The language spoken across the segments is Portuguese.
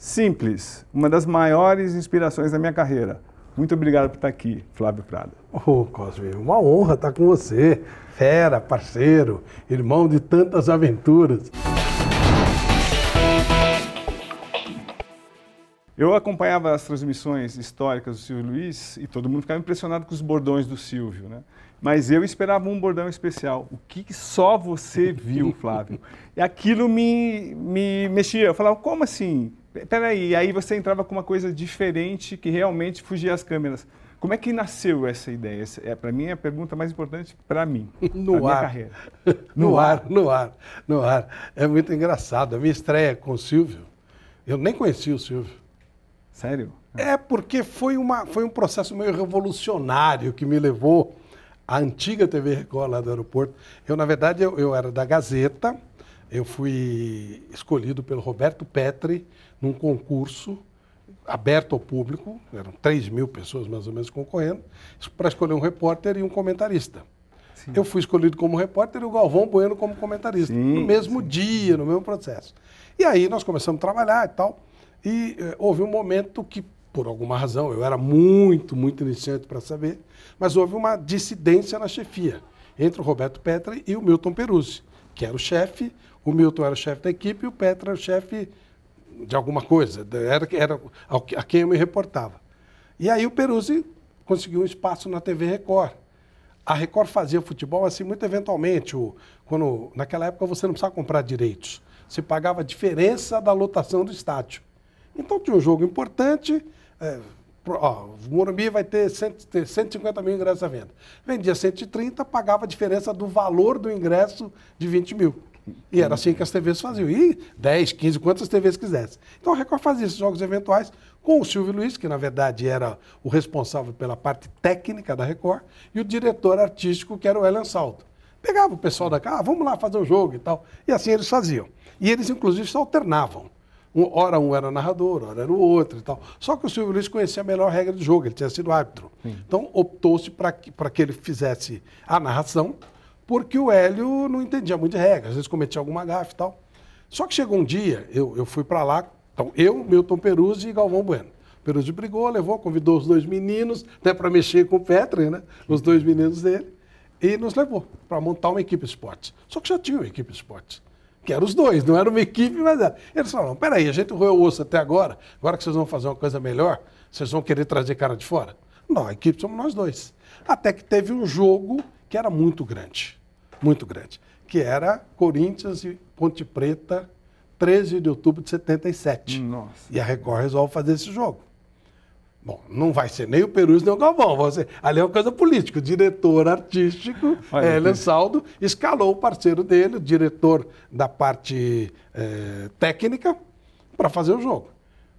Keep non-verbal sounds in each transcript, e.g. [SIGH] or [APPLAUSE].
Simples, uma das maiores inspirações da minha carreira. Muito obrigado por estar aqui, Flávio Prada. Ô, oh, Cosme, uma honra estar com você. Fera, parceiro, irmão de tantas aventuras. Eu acompanhava as transmissões históricas do Silvio Luiz e todo mundo ficava impressionado com os bordões do Silvio, né? Mas eu esperava um bordão especial. O que só você viu, Flávio? [LAUGHS] E aquilo me, me mexia. Eu falava, como assim? Peraí, e aí você entrava com uma coisa diferente que realmente fugia às câmeras. Como é que nasceu essa ideia? Essa é, para mim, é a pergunta mais importante para mim, [LAUGHS] no ar. carreira. [LAUGHS] No, no ar, ar, no ar, no ar. É muito engraçado. A minha estreia com o Silvio, eu nem conhecia o Silvio. Sério? É porque foi, uma, foi um processo meio revolucionário que me levou à antiga TV Record lá do aeroporto. Eu, na verdade, eu, eu era da Gazeta, eu fui escolhido pelo Roberto Petri num concurso aberto ao público, eram 3 mil pessoas mais ou menos concorrendo, para escolher um repórter e um comentarista. Sim. Eu fui escolhido como repórter e o Galvão Bueno como comentarista, sim, no mesmo sim. dia, no mesmo processo. E aí nós começamos a trabalhar e tal, e eh, houve um momento que, por alguma razão, eu era muito, muito iniciante para saber, mas houve uma dissidência na chefia entre o Roberto Petra e o Milton Peruzzi, que era o chefe, o Milton era o chefe da equipe e o Petra era o chefe de alguma coisa, era, era a quem eu me reportava. E aí o Peruzzi conseguiu um espaço na TV Record. A Record fazia futebol assim muito eventualmente. O, quando, naquela época você não precisava comprar direitos. Você pagava a diferença da lotação do estádio. Então tinha um jogo importante. É, ó, o Morumbi vai ter, cento, ter 150 mil ingressos à venda. Vendia 130, pagava a diferença do valor do ingresso de 20 mil. E era assim que as TVs faziam. E 10, 15, quantas TVs quisessem. Então a Record fazia esses jogos eventuais com o Silvio Luiz, que na verdade era o responsável pela parte técnica da Record, e o diretor artístico, que era o Ellen Saldo. Pegava o pessoal da casa, ah, vamos lá fazer o jogo e tal. E assim eles faziam. E eles, inclusive, se alternavam. Um, ora um era narrador, ora era o outro e tal. Só que o Silvio Luiz conhecia a melhor regra de jogo, ele tinha sido árbitro. Sim. Então optou-se para que, que ele fizesse a narração porque o Hélio não entendia muito de regra, às vezes cometia alguma gafe e tal. Só que chegou um dia, eu, eu fui para lá, então eu, Milton Peruzzi e Galvão Bueno. Peruzzi brigou, levou, convidou os dois meninos, até para mexer com o Petri, né? Os dois meninos dele, e nos levou para montar uma equipe esporte. Só que já tinha uma equipe esporte que eram os dois, não era uma equipe, mas era. Eles falaram, peraí, a gente roeu o osso até agora, agora que vocês vão fazer uma coisa melhor, vocês vão querer trazer cara de fora? Não, a equipe somos nós dois. Até que teve um jogo que era muito grande muito grande, que era Corinthians e Ponte Preta, 13 de outubro de 77. Nossa. E a Record resolve fazer esse jogo. Bom, não vai ser nem o Perus nem o Galvão. Você, ali é uma coisa política. O diretor artístico, Hélio Saldo, escalou o parceiro dele, o diretor da parte é, técnica, para fazer o jogo.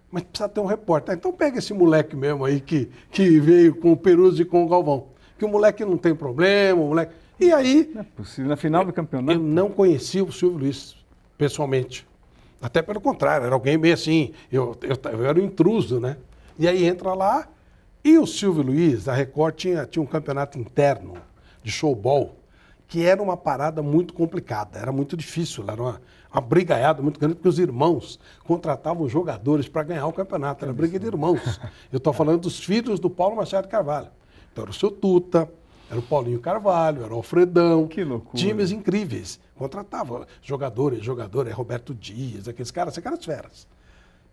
Mas precisa ter um repórter. Então pega esse moleque mesmo aí que, que veio com o Perus e com o Galvão. Que o moleque não tem problema, o moleque. E aí. Não é possível. Na final do campeonato. Eu não conhecia o Silvio Luiz, pessoalmente. Até pelo contrário, era alguém meio assim. Eu, eu, eu era um intruso, né? E aí entra lá. E o Silvio Luiz, a Record, tinha, tinha um campeonato interno de showball, que era uma parada muito complicada, era muito difícil, era uma, uma brigaiada muito grande, porque os irmãos contratavam jogadores para ganhar o campeonato, era briga de irmãos. Eu estou falando dos filhos do Paulo Machado Carvalho. Então era o seu Tuta, era o Paulinho Carvalho, era o Alfredão. Que loucura. Times incríveis. Contratava jogadores, jogadores, Roberto Dias, aqueles caras, aqueles caras feras.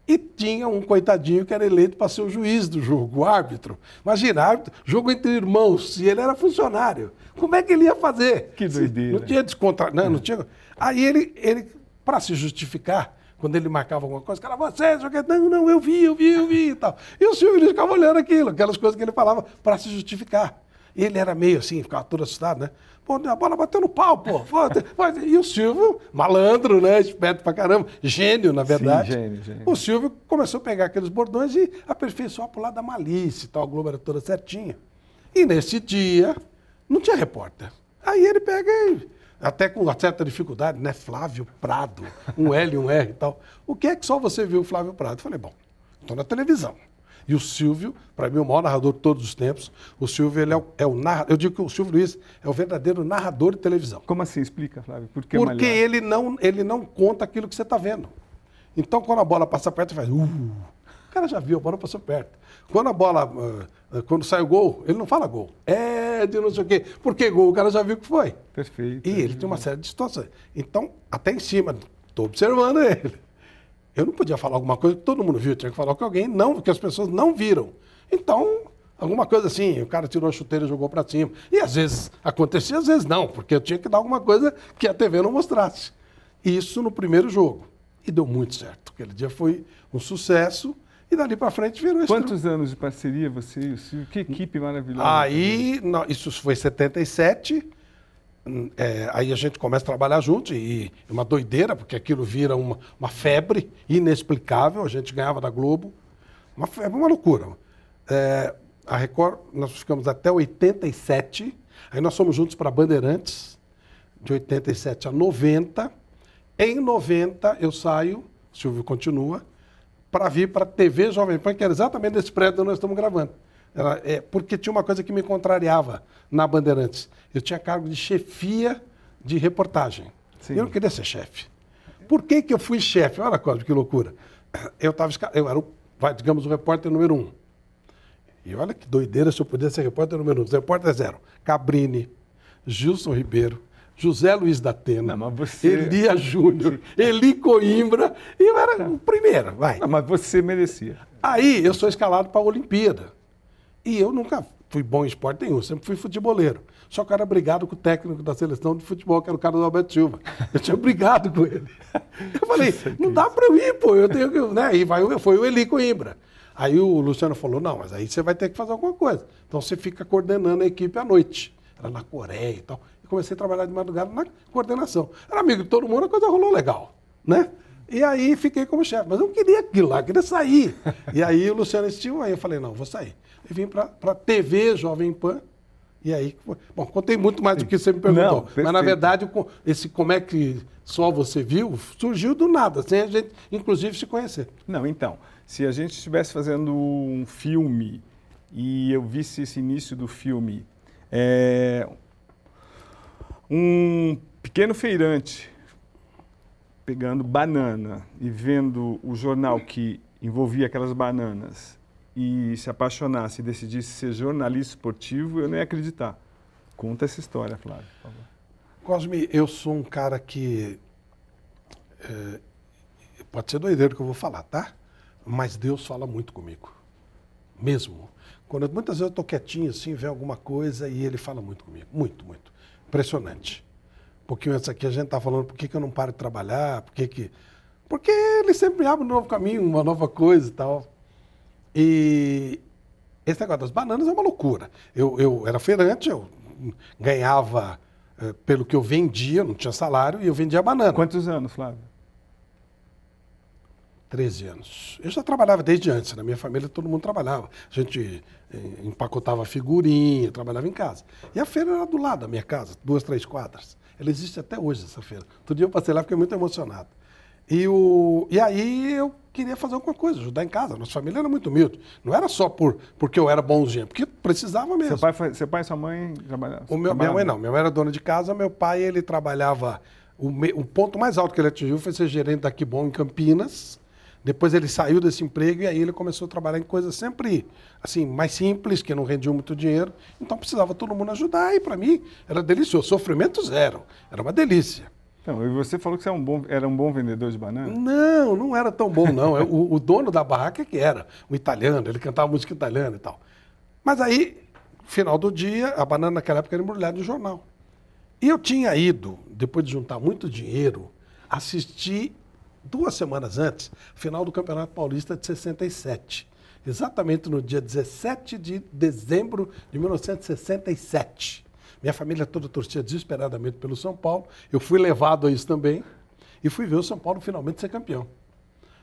E tinha um coitadinho que era eleito para ser o juiz do jogo, o árbitro. Imagina, árbitro, jogo entre irmãos, e ele era funcionário. Como é que ele ia fazer? Que doideira. Não tinha descontra... Não, não tinha... Aí ele, ele para se justificar, quando ele marcava alguma coisa, cara, você, não, não, eu vi, eu vi, eu vi e tal. E o Silvio ficava olhando aquilo, aquelas coisas que ele falava para se justificar. Ele era meio assim, ficava todo assustado, né? Pô, a bola bateu no pau, pô. E o Silvio, malandro, né? Esperto pra caramba, gênio, na verdade. Sim, gênio, gênio. O Silvio começou a pegar aqueles bordões e aperfeiçoar pro lado da malícia e tal, a Globo era toda certinha. E nesse dia, não tinha repórter. Aí ele pega e, até com uma certa dificuldade, né? Flávio Prado, um L um R e tal. O que é que só você viu o Flávio Prado? Eu falei, bom, estou na televisão. E o Silvio, para mim, o maior narrador de todos os tempos, o Silvio ele é, o, é o narrador. Eu digo que o Silvio Luiz é o verdadeiro narrador de televisão. Como assim? Explica, Flávio. Por que Porque ele não, ele não conta aquilo que você está vendo. Então, quando a bola passa perto, faz. Uh, o cara já viu, a bola passou perto. Quando a bola. Uh, quando sai o gol, ele não fala gol. É de não sei o quê. Por que gol? O cara já viu que foi. Perfeito. E ele tem uma série de situações. Então, até em cima, estou observando ele. Eu não podia falar alguma coisa que todo mundo viu, tinha que falar com alguém, não, porque as pessoas não viram. Então, alguma coisa assim, o cara tirou a chuteira e jogou para cima. E às vezes acontecia, às vezes não, porque eu tinha que dar alguma coisa que a TV não mostrasse. Isso no primeiro jogo. E deu muito certo. Aquele dia foi um sucesso e dali para frente virou Quantos anos de parceria você e o Silvio? Que equipe maravilhosa. Aí, não, isso foi 77. É, aí a gente começa a trabalhar junto e é uma doideira, porque aquilo vira uma, uma febre inexplicável. A gente ganhava da Globo. Uma febre, uma loucura. É, a Record, nós ficamos até 87. Aí nós fomos juntos para Bandeirantes, de 87 a 90. Em 90 eu saio, Silvio continua, para vir para a TV Jovem Pan, que era exatamente nesse prédio onde nós estamos gravando. É, porque tinha uma coisa que me contrariava na Bandeirantes. Eu tinha cargo de chefia de reportagem. Sim. Eu não queria ser chefe. Por que, que eu fui chefe? Olha, Cosme, que loucura. Eu, tava, eu era, o, digamos, o repórter número um. E olha que doideira se eu pudesse ser repórter número um. Repórter zero. Cabrini, Gilson Ribeiro, José Luiz da Atena, você... Elia Júnior, Eli Coimbra, e eu era o primeiro, vai. Não, mas você merecia. Aí eu sou escalado para a Olimpíada. E eu nunca fui bom em esporte nenhum, sempre fui futeboleiro. Só que eu era brigado com o técnico da seleção de futebol, que era o cara do Alberto Silva. Eu tinha brigado com ele. Eu [LAUGHS] falei, não dá para eu ir, pô, eu tenho que. Né? E vai, foi o Eli Coimbra. Aí o Luciano falou, não, mas aí você vai ter que fazer alguma coisa. Então você fica coordenando a equipe à noite. Era na Coreia e tal comecei a trabalhar de madrugada na coordenação. Era amigo de todo mundo, a coisa rolou legal, né? E aí fiquei como chefe, mas eu não queria aquilo lá, eu queria sair. [LAUGHS] E aí o Luciano insistiu, aí eu falei, não, vou sair. E vim para a TV Jovem Pan, e aí, bom, contei muito mais do que você me perguntou. Não, mas na verdade, esse como é que só você viu, surgiu do nada, sem a gente, inclusive, se conhecer. Não, então, se a gente estivesse fazendo um filme e eu visse esse início do filme, é, um pequeno feirante pegando banana e vendo o jornal que envolvia aquelas bananas e se apaixonasse e decidisse ser jornalista esportivo, eu nem ia acreditar. Conta essa história, Flávio, por favor. Cosme, eu sou um cara que. É, pode ser doideiro que eu vou falar, tá? Mas Deus fala muito comigo. Mesmo. Quando muitas vezes eu estou quietinho assim, vê alguma coisa e ele fala muito comigo. Muito, muito. Impressionante. Pouquinho antes aqui a gente está falando por que, que eu não paro de trabalhar, por que que... Porque ele sempre abre um novo caminho, uma nova coisa e tal. E esse negócio das bananas é uma loucura. Eu, eu era feirante, eu ganhava eh, pelo que eu vendia, não tinha salário, e eu vendia banana. Quantos anos, Flávio? 13 anos. Eu já trabalhava desde antes, na minha família todo mundo trabalhava. A gente eh, empacotava figurinha, trabalhava em casa. E a feira era do lado da minha casa, duas, três quadras. Ela existe até hoje, essa feira. Todo dia eu passei lá, fiquei muito emocionado. E, o, e aí eu queria fazer alguma coisa, ajudar em casa. Nossa família era muito humilde. Não era só por, porque eu era bonzinho, porque precisava mesmo. Seu pai, seu pai e sua mãe trabalhavam? Minha mãe não. Minha mãe era dona de casa, meu pai ele trabalhava... O, me, o ponto mais alto que ele atingiu foi ser gerente da Bom em Campinas depois ele saiu desse emprego e aí ele começou a trabalhar em coisas sempre assim mais simples, que não rendiam muito dinheiro. Então precisava todo mundo ajudar e para mim era delicioso. Sofrimento zero. Era uma delícia. Então, e você falou que você era um bom, era um bom vendedor de banana? Não, não era tão bom, não. o, o, dono da barraca é que era, um italiano, ele cantava música italiana e tal. Mas aí, final do dia, a banana naquela época era embrulhada no jornal. E eu tinha ido, depois de juntar muito dinheiro, assistir duas semanas antes, final do Campeonato Paulista de 67. Exatamente no dia 17 de dezembro de 1967. Minha família toda torcia desesperadamente pelo São Paulo. Eu fui levado a isso também e fui ver o São Paulo finalmente ser campeão.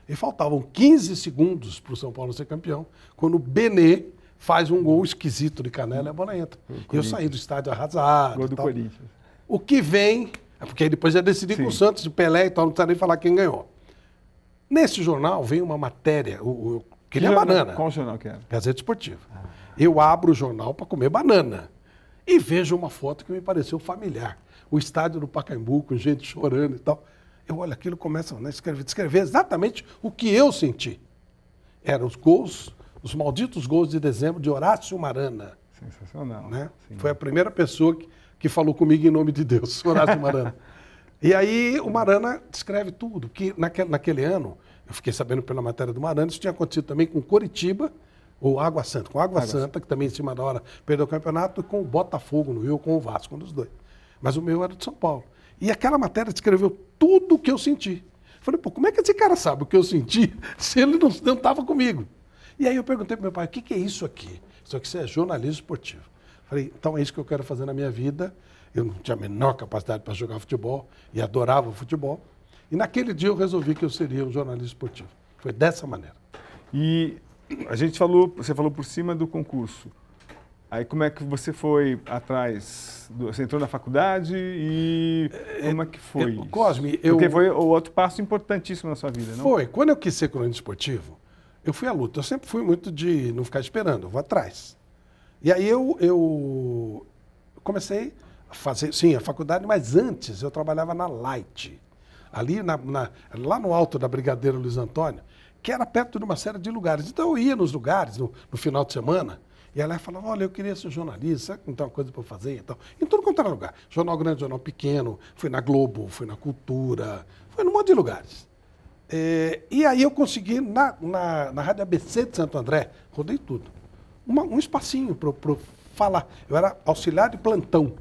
E faltavam 15 segundos para o São Paulo ser campeão, quando o Benê faz um gol esquisito de canela e a bola entra. Eu saí do estádio arrasado. Gol do Corinthians. O que vem, é porque depois já decidi com o Santos de Pelé e tal, não precisa nem falar quem ganhou. Nesse jornal vem uma matéria, o, o, que banana. Qual jornal que era? Gazeta Esportiva. Ah. Eu abro o jornal para comer banana e vejo uma foto que me pareceu familiar. O estádio do Pacaembu com gente chorando e tal. Eu olho aquilo, começo a escrever, descrever exatamente o que eu senti. Eram os gols, os malditos gols de dezembro de Horácio Marana. Sensacional. Né? Foi a primeira pessoa que, que falou comigo em nome de Deus, Horácio Marana. [LAUGHS] e aí o Marana descreve tudo, que naquele, naquele ano, eu fiquei sabendo pela matéria do Marana, isso tinha acontecido também com Coritiba, ou Água Santa, com Água, Água Santa, que também em cima da hora perdeu o campeonato, e com o Botafogo no Rio, com o Vasco, um dos dois. Mas o meu era de São Paulo. E aquela matéria descreveu tudo o que eu senti. Falei, pô, como é que esse cara sabe o que eu senti [LAUGHS] se ele não estava comigo? E aí eu perguntei para meu pai, o que, que é isso aqui? Isso aqui é jornalismo esportivo. Falei, então é isso que eu quero fazer na minha vida. Eu não tinha a menor capacidade para jogar futebol e adorava o futebol. E naquele dia eu resolvi que eu seria um jornalista esportivo. Foi dessa maneira. E a gente falou, você falou por cima do concurso. Aí como é que você foi atrás? Do, você entrou na faculdade e como é que foi? Eu, Cosme, eu... Porque foi o outro passo importantíssimo na sua vida, não? Foi. Quando eu quis ser cronista esportivo, eu fui à luta. Eu sempre fui muito de não ficar esperando, eu vou atrás. E aí eu, eu comecei fazer, sim, a faculdade, mas antes eu trabalhava na Light, ali na, na, lá no alto da Brigadeiro Luiz Antônio, que era perto de uma série de lugares. Então eu ia nos lugares no, no final de semana, e ela falava, olha, eu queria ser jornalista, sabe que não tem uma coisa para fazer e tal. Em tudo quanto era lugar. Jornal grande, jornal pequeno, fui na Globo, fui na Cultura, fui num monte de lugares. É, e aí eu consegui, na, na, na Rádio ABC de Santo André, rodei tudo, uma, um espacinho para falar. Eu era auxiliar de plantão.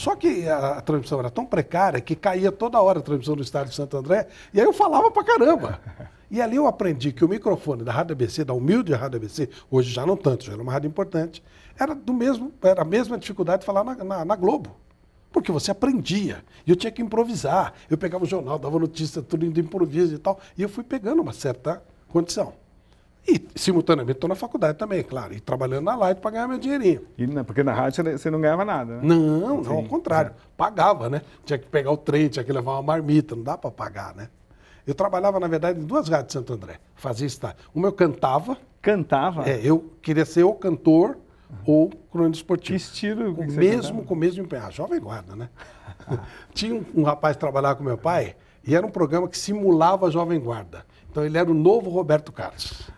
Só que a, a, transmissão era tão precária que caía toda hora a transmissão do estádio de Santo André, e aí eu falava pra caramba. [LAUGHS] E ali eu aprendi que o microfone da Rádio ABC, da humilde Rádio ABC, hoje já não tanto, já era uma rádio importante, era do mesmo, era a mesma dificuldade de falar na, na, na Globo. Porque você aprendia. E eu tinha que improvisar. Eu pegava o jornal, dava notícia, tudo indo improviso e tal. E eu fui pegando uma certa condição. E, simultaneamente, estou na faculdade também, claro. E trabalhando na Light para ganhar meu dinheirinho. E, porque na rádio você não ganhava nada, né? Não, não, ao contrário. É. Pagava, né? Tinha que pegar o trem, tinha que levar uma marmita. Não dá para pagar, né? Eu trabalhava, na verdade, em duas rádios de Santo André. Fazia estar. Uma eu cantava. Cantava? É, eu queria ser o cantor ou cronista esportivo. Que estilo? Com, que mesmo, com o mesmo empenho. Ah, jovem guarda, né? [LAUGHS] Tinha um, um rapaz que trabalhava com meu pai e era um programa que simulava a Jovem Guarda. Então ele era o novo Roberto Carlos.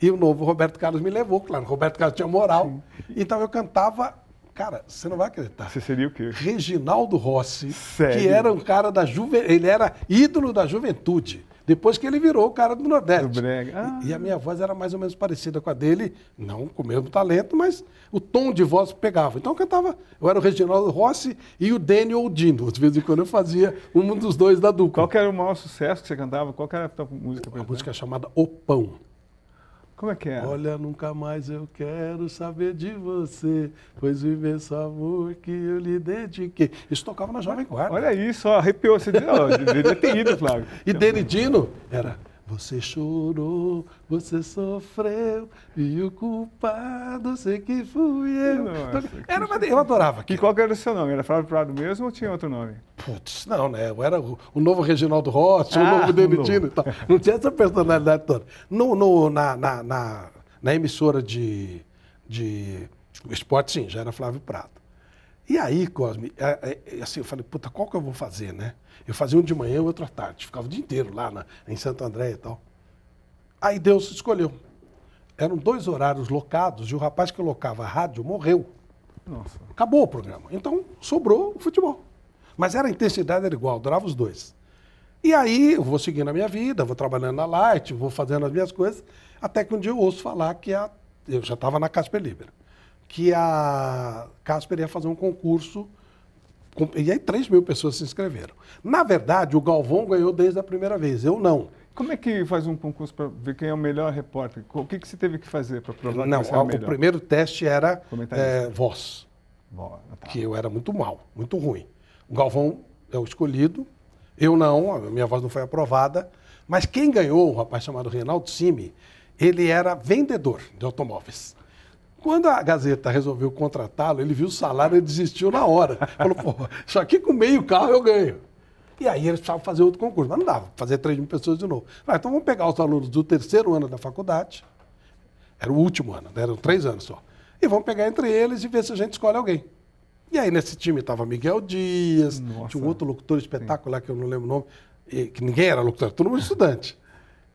E o novo Roberto Carlos me levou, claro. O Roberto Carlos tinha moral. Sim. Então eu cantava. Cara, você não vai acreditar. Você seria o quê? Reginaldo Rossi, Sério? que era um cara da juventude. Ele era ídolo da juventude. Depois que ele virou o cara do Nordeste. Do brega. Ah. E, e, a minha voz era mais ou menos parecida com a dele, não com o mesmo talento, mas o tom de voz pegava. Então eu cantava, eu era o Reginaldo Rossi e o Daniel Odino. De vez em quando eu fazia um dos dois da dupla. Qual era o maior sucesso que você cantava? Qual era a tua música? A música chamada O Pão. Como é que é? Olha, nunca mais eu quero saber de você, pois o imenso amor que eu lhe dediquei. Isso tocava na Jovem Guarda. Olha isso, ó, arrepiou. Você deveria ter ido, Flávio. E Denidino era você chorou, você sofreu, e o culpado sei que fui eu. Nossa, era uma, eu adorava. E qual era o seu nome? Era Flávio Prado mesmo ou tinha outro nome? Putz, não, né? Eu era o, o novo Reginaldo Rossi, ah, o novo Denitino tal. Não tinha essa personalidade toda. No, no, na, na, na, na emissora de, de esporte, sim, já era Flávio Prado. E aí, Cosme, é, é, assim, eu falei, puta, qual que eu vou fazer, né? Eu fazia um de manhã e outro à tarde. Ficava o dia inteiro lá na, em Santo André e tal. Aí Deus escolheu. Eram dois horários locados e o rapaz que locava a rádio morreu. Nossa. Acabou o programa. Então sobrou o futebol. Mas era a intensidade era igual, adorava os dois. E aí eu vou seguindo a minha vida, vou trabalhando na Light, vou fazendo as minhas coisas, até que um dia eu ouço falar que a, eu já estava na Casper Libera, que a Casper ia fazer um concurso e aí 3 mil pessoas se inscreveram. Na verdade, o Galvão ganhou desde a primeira vez, eu não. Como é que faz um concurso para ver quem é o melhor repórter? O que, que você teve que fazer para provar não, que você é o melhor? o primeiro teste era é, voz, tá. que eu era muito mal, muito ruim. O Galvão é o escolhido, eu não, a minha voz não foi aprovada, mas quem ganhou, um rapaz chamado Reinaldo Simi, ele era vendedor de automóveis. Quando a Gazeta resolveu contratá-lo, ele viu o salário e desistiu na hora. Falou, pô, isso aqui com meio carro eu ganho. E aí eles precisavam fazer outro concurso, mas não dava, fazer 3 mil pessoas de novo. Ah, então vamos pegar os alunos do terceiro ano da faculdade, era o último ano, né, eram três anos só, e vamos pegar entre eles e ver se a gente escolhe alguém. E aí nesse time estava Miguel Dias, Nossa. tinha um outro locutor espetacular que eu não lembro o nome, que ninguém era locutor, todo mundo estudante.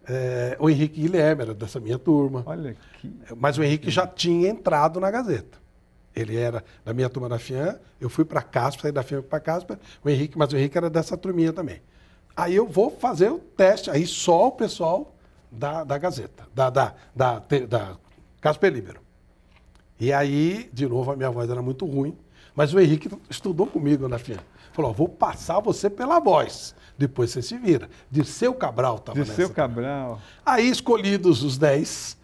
É, o Henrique Guilherme era dessa minha turma. Olha que. Mas o Henrique já tinha entrado na Gazeta. Ele era da minha turma da FIAN, eu fui para Casper, saí da FIAN para Casper, o Henrique, mas o Henrique era dessa turminha também. Aí eu vou fazer o teste, aí só o pessoal da, da Gazeta, da, da, da, da Casper Libero. E aí, de novo, a minha voz era muito ruim, mas o Henrique estudou comigo na FIAN. Falou, vou passar você pela voz, depois você se vira. Dirceu Cabral estava De nessa. seu Cabral. Aí, escolhidos os 10,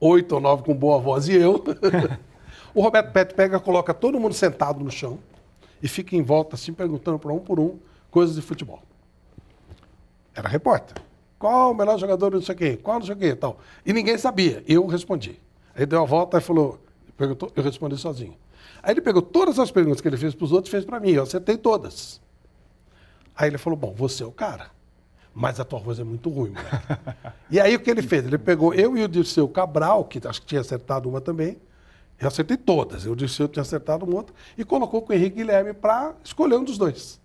oito ou nove com boa voz e eu, [LAUGHS] o Roberto Pet pega, coloca todo mundo sentado no chão e fica em volta, assim, perguntando para um por um coisas de futebol. Era repórter. Qual o melhor jogador não sei o quê? Qual não sei o quê tal. E ninguém sabia. Eu respondi. Aí deu a volta e falou, perguntou, eu respondi sozinho. Aí ele pegou todas as perguntas que ele fez para os outros e fez para mim. Eu acertei todas. Aí ele falou: Bom, você é o cara, mas a tua voz é muito ruim, moleque. [LAUGHS] e aí o que ele fez? Ele pegou eu e o Dirceu Cabral, que acho que tinha acertado uma também. Eu acertei todas. Eu, o Dirceu tinha acertado uma outra. E colocou com o Henrique Guilherme para escolher um dos dois.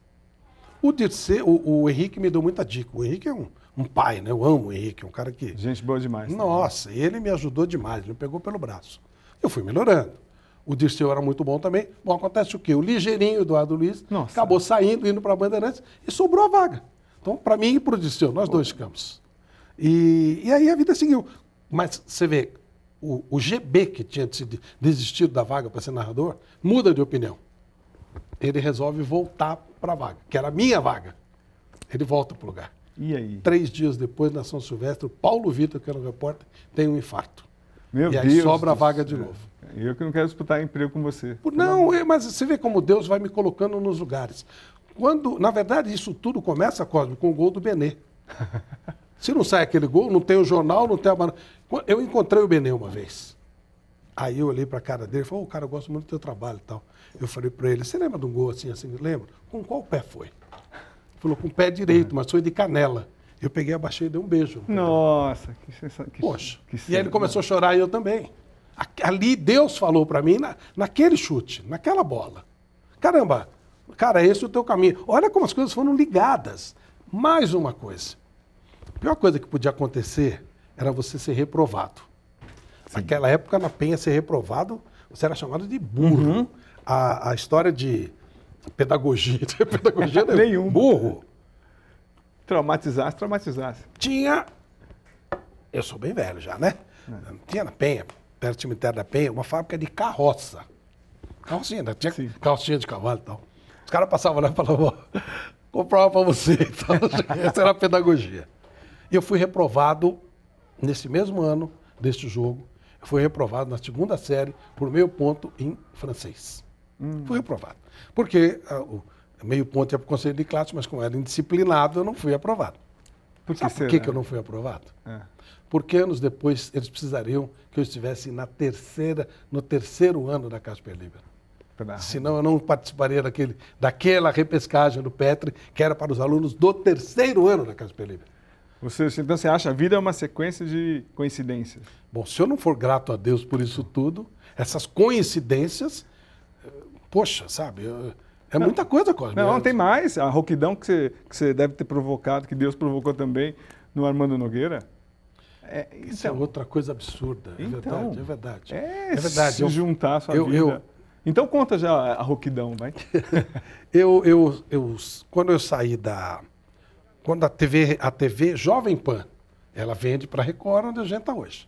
O Dirceu, o, o Henrique me deu muita dica. O Henrique é um, um pai, né? Eu amo o Henrique, é um cara que. Gente boa demais. Nossa, ele me ajudou demais, ele me pegou pelo braço. Eu fui melhorando. O Dirceu era muito bom também. Bom, acontece o quê? O ligeirinho Eduardo Luiz Nossa. acabou saindo, indo para a Bandeirantes e sobrou a vaga. Então, para mim e para o Dirceu, nós dois ficamos. E, e aí a vida seguiu. Mas você vê, o, o GB, que tinha desi- desistido da vaga para ser narrador, muda de opinião. Ele resolve voltar para a vaga, que era a minha vaga. Ele volta para o lugar. E aí? Três dias depois, na São Silvestre, o Paulo Vitor, que era o repórter, tem um infarto. Meu e aí Deus. sobra a vaga de novo. Eu que não quero disputar emprego com você. Por- Não, é, mas você vê como Deus vai me colocando nos lugares. Quando, na verdade, isso tudo começa, Cosme, com o gol do Benê. [LAUGHS] Se não sai aquele gol, não tem o jornal, não tem a... Eu encontrei o Benê uma vez. Aí eu olhei para a cara dele e falei, ô, cara, eu gosto muito do teu trabalho e tal. Eu falei para ele, você lembra de um gol assim, assim? Lembro. Com qual pé foi? Ele falou, com o pé direito, mas foi de canela. Eu peguei, abaixei e dei um beijo. Nossa, que sensação. Poxa. Que e aí ele começou a chorar e eu também. Ali Deus falou para mim, na- naquele chute, naquela bola. Caramba, cara, esse é o teu caminho. Olha como as coisas foram ligadas. Mais uma coisa. A pior coisa que podia acontecer era você ser reprovado. Naquela época, na Penha, ser reprovado, você era chamado de burro. Uhum. A, a história de pedagogia, [LAUGHS] pedagogia não é Nenhum. burro, Traumatizasse, traumatizasse. tinha. Eu sou bem velho já, né? Tinha na Penha, perto do cemitério da Penha, uma fábrica de carroça. Carrocinha, né? Tinha Sim. carrocinha de cavalo e tal. Os caras passavam lá e falavam, uma pra você. [LAUGHS] Essa era a pedagogia. E eu fui reprovado nesse mesmo ano deste jogo. Eu fui reprovado na segunda série por meio ponto em francês. Fui reprovado. Porque ah, o meio ponto ia para o conselho de classe, mas como era indisciplinado, eu não fui aprovado. Por que Sabe por que, que eu não fui aprovado? É. Porque anos depois eles precisariam que eu estivesse na terceira, no terceiro ano da Casper Libero. Senão eu não participaria daquele, daquela repescagem do Petri, que era para os alunos do terceiro ano da Casper Libero. Você, então você acha a vida é uma sequência de coincidências? Bom, se eu não for grato a Deus por isso tudo, essas coincidências, eh, poxa, sabe, eu- é muita coisa, Cosme. Não, É- tem mais. A rouquidão que você, que você deve ter provocado, que Deus provocou também no Armando Nogueira. É, Isso é outra coisa absurda. É Então, verdade, é verdade. É, É verdade. se Eu- juntar a sua eu- vida. eu- Então conta já a rouquidão, vai. [LAUGHS] Eu, eu, eu, quando eu saí da. Quando a TV, a TV Jovem Pan, ela vende para Record, onde a gente está hoje.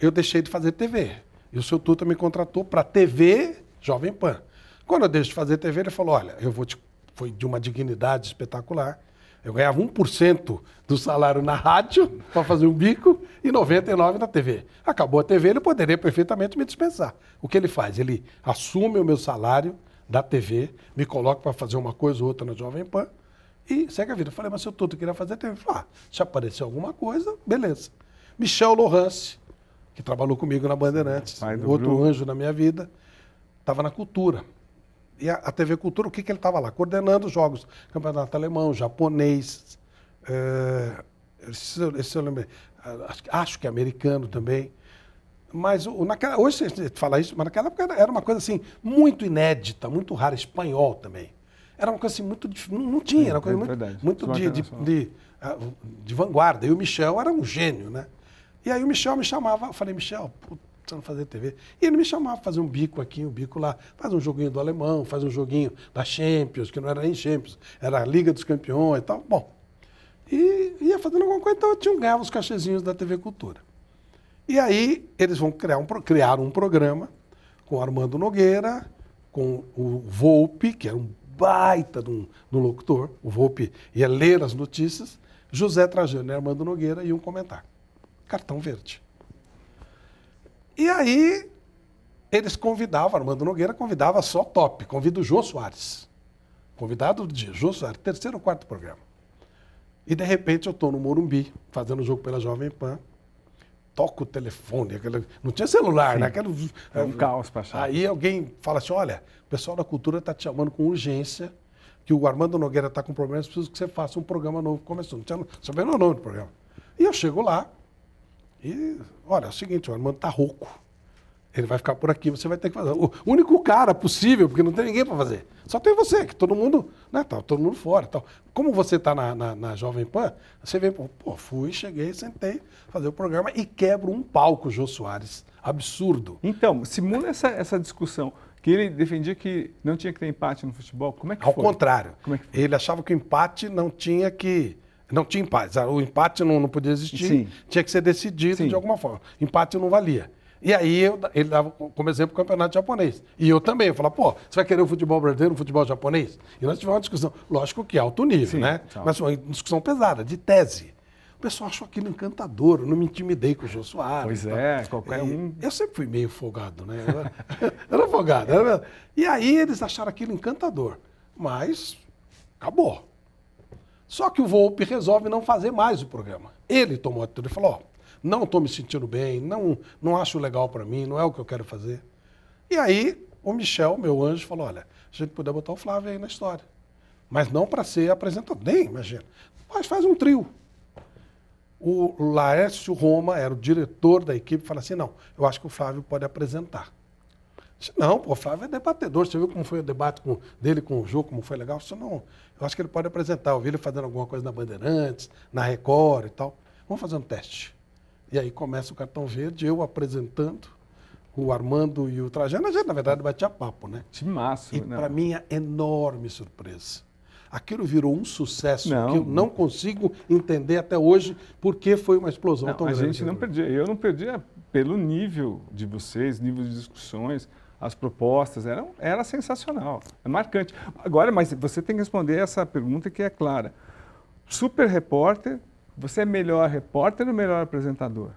Eu deixei de fazer TV. E o seu Tuta me contratou para TV Jovem Pan. Quando eu deixo de fazer TV, ele falou: olha, eu vou te. Foi de uma dignidade espetacular. Eu ganhava 1% do salário na rádio para fazer um bico e 99% na TV. Acabou a TV, ele poderia perfeitamente me dispensar. O que ele faz? Ele assume o meu salário da TV, me coloca para fazer uma coisa ou outra na Jovem Pan e segue a vida. Eu falei, mas seu Tuto queria fazer TV. Ele falou, ah, se aparecer alguma coisa, beleza. Michel Lohance, que trabalhou comigo na Bandeirantes, outro Bruno. anjo na minha vida, estava na cultura. E a, a TV Cultura, o que, que ele estava lá? Coordenando jogos. Campeonato alemão, japonês, eh, esse, esse eu lembrei. Acho, acho que americano também. Mas o, naquela, hoje a gente fala isso, mas naquela época era uma coisa assim, muito inédita, muito rara, espanhol também. Era uma coisa assim, muito difícil. Não, não tinha, era uma coisa é muito, muito de, de, de, ah, de, vanguarda. E o Michel era um gênio, né? E aí o Michel me chamava, eu falei, Michel, você não fazer TV. E ele me chamava para fazer um bico aqui, um bico lá, faz um joguinho do alemão, faz um joguinho da Champions, que não era nem Champions, era a Liga dos Campeões e tal. Bom, e ia fazendo alguma coisa, então eu tinha, ganhava os cachezinhos da TV Cultura. E aí eles vão criar um, criar um programa com Armando Nogueira, com o Volpe, que era um baita de um, de um locutor, o Volpe ia ler as notícias, José Trajano e Armando Nogueira iam comentar. Cartão verde. E aí eles convidavam, Armando Nogueira convidava só top, convida o Jô Soares. Convidado do dia, Jô Soares, terceiro ou quarto programa. E de repente eu estou no Morumbi, fazendo o jogo pela Jovem Pan, toco o telefone, aquele, não tinha celular, Sim. né? Aquele, é um caos para achar. Aí alguém fala assim, olha, o pessoal da cultura está te chamando com urgência, que o Armando Nogueira está com problemas, preciso que você faça um programa novo. Começou, não tinha sabendo o nome do programa. E eu chego lá, e olha, é o seguinte, o Armando está rouco. Ele vai ficar por aqui, você vai ter que fazer. O único cara possível, porque não tem ninguém para fazer. Só tem você, que todo mundo, né, tá todo mundo fora. Tal. Como você está na, na, na, Jovem Pan, você vem, pô, fui, cheguei, sentei, fazer o programa e quebro um palco, Jô Soares. Absurdo. Então, simula essa, essa discussão. Que ele defendia que não tinha que ter empate no futebol. Como é que Ao foi? contrário. Como é que foi? Ele achava que o empate não tinha que não tinha empate. O empate não, não podia existir, Sim. tinha que ser decidido Sim. de alguma forma. Empate não valia. E aí eu, ele dava como exemplo o campeonato japonês. E eu também, eu falava, pô, você vai querer o futebol brasileiro, o futebol japonês? E nós tivemos uma discussão, lógico que alto nível, Sim, né? Tchau. Mas uma discussão pesada, de tese. O pessoal achou aquilo encantador, eu não me intimidei com o Jô Soares. Pois é, qualquer um. Eu sempre fui meio folgado, né? Eu era, [LAUGHS] eu era folgado. Era... E aí eles acharam aquilo encantador. Mas acabou. Só que o Volpe resolve não fazer mais o programa. Ele tomou a atitude e falou: ó, não estou me sentindo bem, não, não acho legal para mim, não é o que eu quero fazer. E aí o Michel, meu anjo, falou: olha, a gente puder botar o Flávio aí na história. Mas não para ser apresentador, nem imagina. Mas faz um trio. O Laércio Roma era o diretor da equipe falou assim: não, eu acho que o Flávio pode apresentar. Disse, não, pô, o Flávio é debatedor. Você viu como foi o debate com, dele com o Jô, como foi legal? Disse, não, eu acho que ele pode apresentar. Eu vi ele fazendo alguma coisa na Bandeirantes, na Record e tal. Vamos fazer um teste. E aí começa o cartão verde, eu apresentando, o Armando e o Trajano. A gente, na verdade, batia papo, né? De massa. E para mim, é enorme surpresa. Aquilo virou um sucesso não, que eu não consigo entender até hoje porque foi uma explosão não, tão a grande. A gente não perdia. Eu não perdia pelo nível de vocês, nível de discussões as propostas, eram, era sensacional, é marcante. Agora, mas você tem que responder essa pergunta que é clara. Super repórter, você é melhor repórter ou melhor apresentador?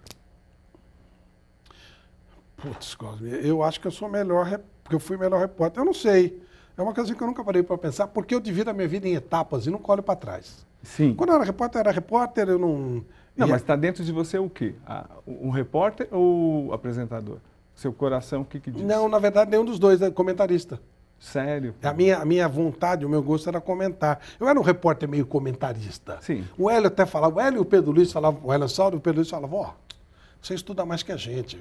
Putz, Cosme, eu acho que eu sou melhor, porque eu fui melhor repórter. Eu não sei. É uma coisa que eu nunca parei para pensar, porque eu divido a minha vida em etapas e não colho para trás. Sim. Quando eu era repórter, eu era repórter, eu não. Não, mas está dentro de você o quê? Um repórter ou apresentador? Seu coração, o que, que diz? Não, na verdade, nenhum dos dois é comentarista. Sério? A minha, a minha vontade, o meu gosto era comentar. Eu era um repórter meio comentarista. Sim. O Hélio até falava, o Hélio e o Pedro Luiz falavam, o Hélio Saulo e o Pedro Luiz falavam, ó, oh, você estuda mais que a gente.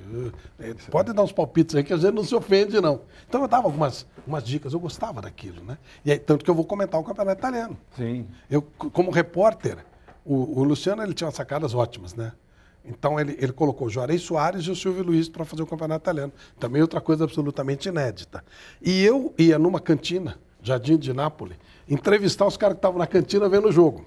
Eh, pode dar uns palpites aí que a gente não se ofende, não. Então eu dava algumas, algumas dicas, eu gostava daquilo, né? E aí, tanto que eu vou comentar o campeonato italiano. Sim. Eu, como repórter, o, o Luciano ele tinha sacadas ótimas, né? Então ele, ele colocou Juarez Soares e o Silvio Luiz para fazer o campeonato italiano. Também outra coisa absolutamente inédita. E eu ia numa cantina, Jardim de Nápoles, entrevistar os caras que estavam na cantina vendo o jogo.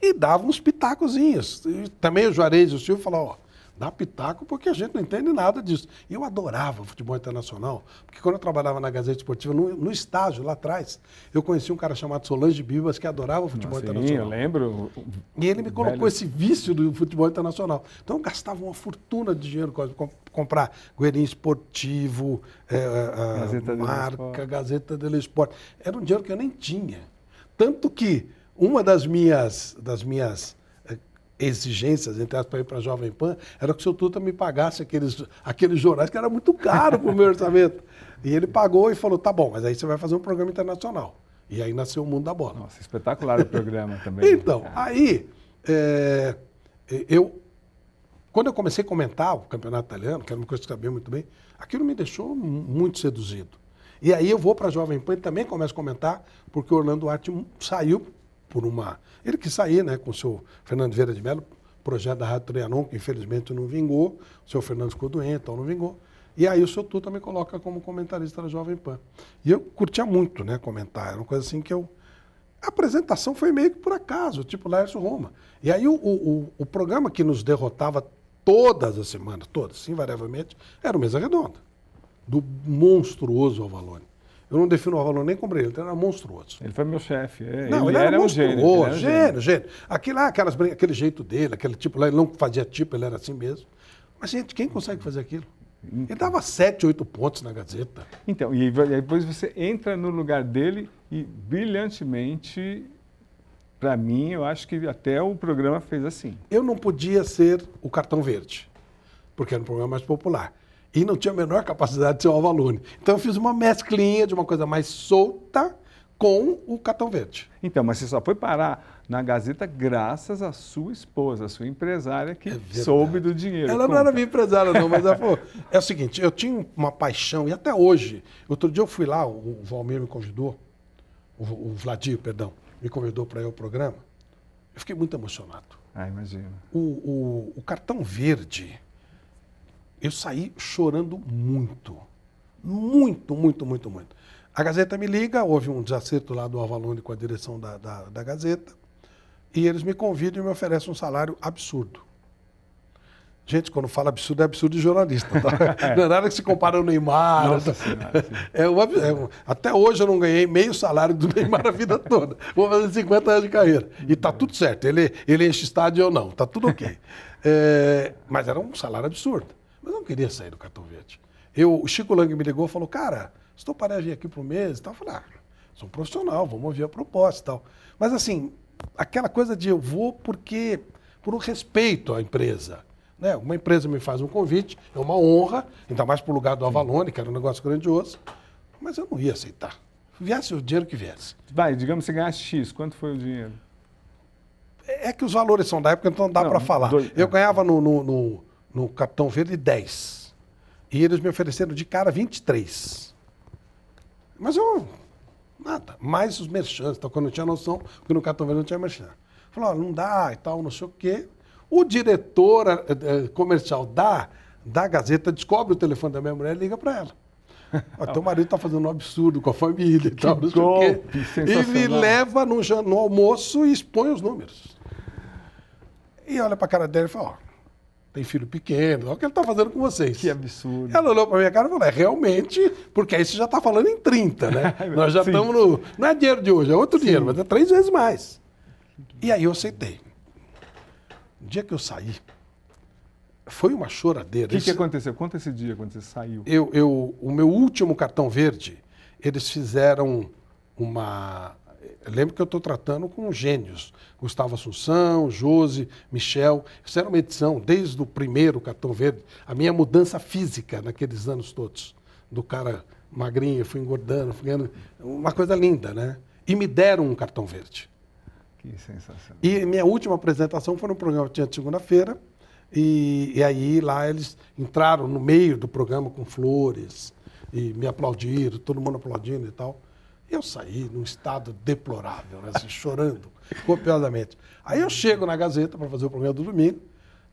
E dava uns pitacozinhos. E também o Juarez e o Silvio falaram, ó, dá pitaco porque a gente não entende nada disso. E eu adorava futebol internacional, porque quando eu trabalhava na Gazeta Esportiva, no, no estágio lá atrás, eu conheci um cara chamado Solange Bibas que adorava futebol Sim, internacional. eu lembro. E ele me colocou velho. esse vício do futebol internacional. Então eu gastava uma fortuna de dinheiro com comprar Guerin Esportivo, é, Gazeta marca, Gazeta dello Esporte. Era um dinheiro que eu nem tinha. Tanto que uma das minhas, das minhas exigências, entre aspas, para ir para a Jovem Pan, era que o seu Tuta me pagasse aqueles, aqueles jornais que era muito caro para o meu orçamento. E ele pagou e falou, tá bom, mas aí você vai fazer um programa internacional. E aí nasceu o Mundo da Bola. Nossa, espetacular o programa também. [LAUGHS] Então, aí, é, eu, quando eu comecei a comentar o campeonato italiano, que era uma coisa que eu sabia muito bem, aquilo me deixou muito seduzido. E aí eu vou para a Jovem Pan e também começo a comentar, porque o Orlando Arte saiu por uma. Ele que sair, né, com o seu Fernando Vieira de Mello, projeto da Rádio Trianon, que infelizmente não vingou, o seu Fernando ficou doente, então não vingou. E aí o seu Tuta me coloca como comentarista da Jovem Pan. E eu curtia muito, né, comentar. Era uma coisa assim que eu. A apresentação foi meio que por acaso, tipo Lércio Roma. E aí o, o, o programa que nos derrotava todas as semanas, todas, invariavelmente, era o Mesa Redonda, do monstruoso Avalone. Eu não defino o Avalone nem como ele, ele era monstruoso. Ele foi meu chefe. É. Não, ele, ele era, era, um gênio. Gênio, gênio. Aquilo lá, aquelas, aquele jeito dele, aquele tipo lá, ele não fazia tipo, ele era assim mesmo. Mas, gente, quem consegue fazer aquilo? Então. Ele dava sete, oito pontos na Gazeta. Então, e depois você entra no lugar dele e brilhantemente para mim, eu acho que até o programa fez assim. Eu não podia ser o cartão verde, porque era um programa mais popular. E não tinha a menor capacidade de ser o Avalone. Então eu fiz uma mesclinha de uma coisa mais solta com o cartão verde. Então, mas você só foi parar na Gazeta graças à sua esposa, à sua empresária, que é soube do dinheiro. Ela Conta. não era minha empresária, não, mas ela [LAUGHS] falou. É o seguinte, eu tinha uma paixão, e até hoje, outro dia eu fui lá, o Valmir me convidou, o, o Vladir, perdão me convidou para ir ao programa, eu fiquei muito emocionado. Ah, imagino. O, o, o cartão verde, eu saí chorando muito. Muito, muito, muito, muito. A Gazeta me liga, houve um desacerto lá do Avalone com a direção da, da, da Gazeta, e eles me convidam e me oferecem um salário absurdo. Gente, quando fala absurdo, é absurdo de jornalista. Tá? [LAUGHS] [LAUGHS] Não é nada que se compara ao Neymar. Nossa senhora, é um, é um, até hoje eu não ganhei meio salário do Neymar a vida toda. Vou fazer 50 anos de carreira. E tá tudo certo. Ele, ele enche estádio ou não. Tá tudo ok. [LAUGHS] É, mas era um salário absurdo. Queria sair do cartão verde. Eu, o Chico Lang me ligou e falou, cara, estou para vir aqui por mês e tal. Eu falei, ah, sou um profissional, vamos ouvir a proposta e tal. Mas assim, aquela coisa de eu vou porque por um respeito à empresa. Né? Uma empresa me faz um convite, é uma honra, ainda mais para o lugar do Avalone, que era um negócio grandioso, mas eu não ia aceitar. Viesse o dinheiro que viesse. Vai, digamos que você ganhasse X, quanto foi o dinheiro? É, é que os valores são da época, então não dá para falar. Dois, eu é. ganhava no, no, no, no Capitão Verde 10. E eles me ofereceram de cara 23. Mas eu, nada. Mais os merchantes, então, quando eu tinha noção, porque no Capitão Verde não tinha merchan. Falou, não dá e tal, não sei o quê. O diretor eh, eh, comercial da, da Gazeta descobre o telefone da minha mulher e liga para ela. [LAUGHS] O teu marido está fazendo um absurdo com a família e tal, não sei o quê. E me leva no, no, almoço e expõe os números. E olha para a cara dela e fala, ó, tem filho pequeno, olha o que ele está fazendo com vocês. Que absurdo. Ela olhou para minha cara e falou, é realmente, porque aí você já está falando em 30, né? [LAUGHS] Nós já estamos no... Não é dinheiro de hoje, é outro Sim. dinheiro, mas é três vezes mais. E aí eu aceitei. No dia que eu saí, foi uma choradeira. O que, que, aconteceu? Conta esse dia quando você saiu. Eu, eu, o meu último cartão verde, eles fizeram uma. Lembro que eu estou tratando com gênios. Gustavo Assunção, Josi, Michel. Fizeram uma edição desde o primeiro cartão verde. A minha mudança física naqueles anos todos. Do cara magrinho, fui engordando, fui ganhando. Uma coisa linda, né? E me deram um cartão verde. Que sensação. E minha última apresentação foi no programa que tinha de segunda-feira. E, e, aí lá eles entraram no meio do programa com flores e me aplaudiram, todo mundo aplaudindo e tal. Eu saí num estado deplorável, né, assim, chorando copiosamente. Aí eu chego na Gazeta para fazer o programa do domingo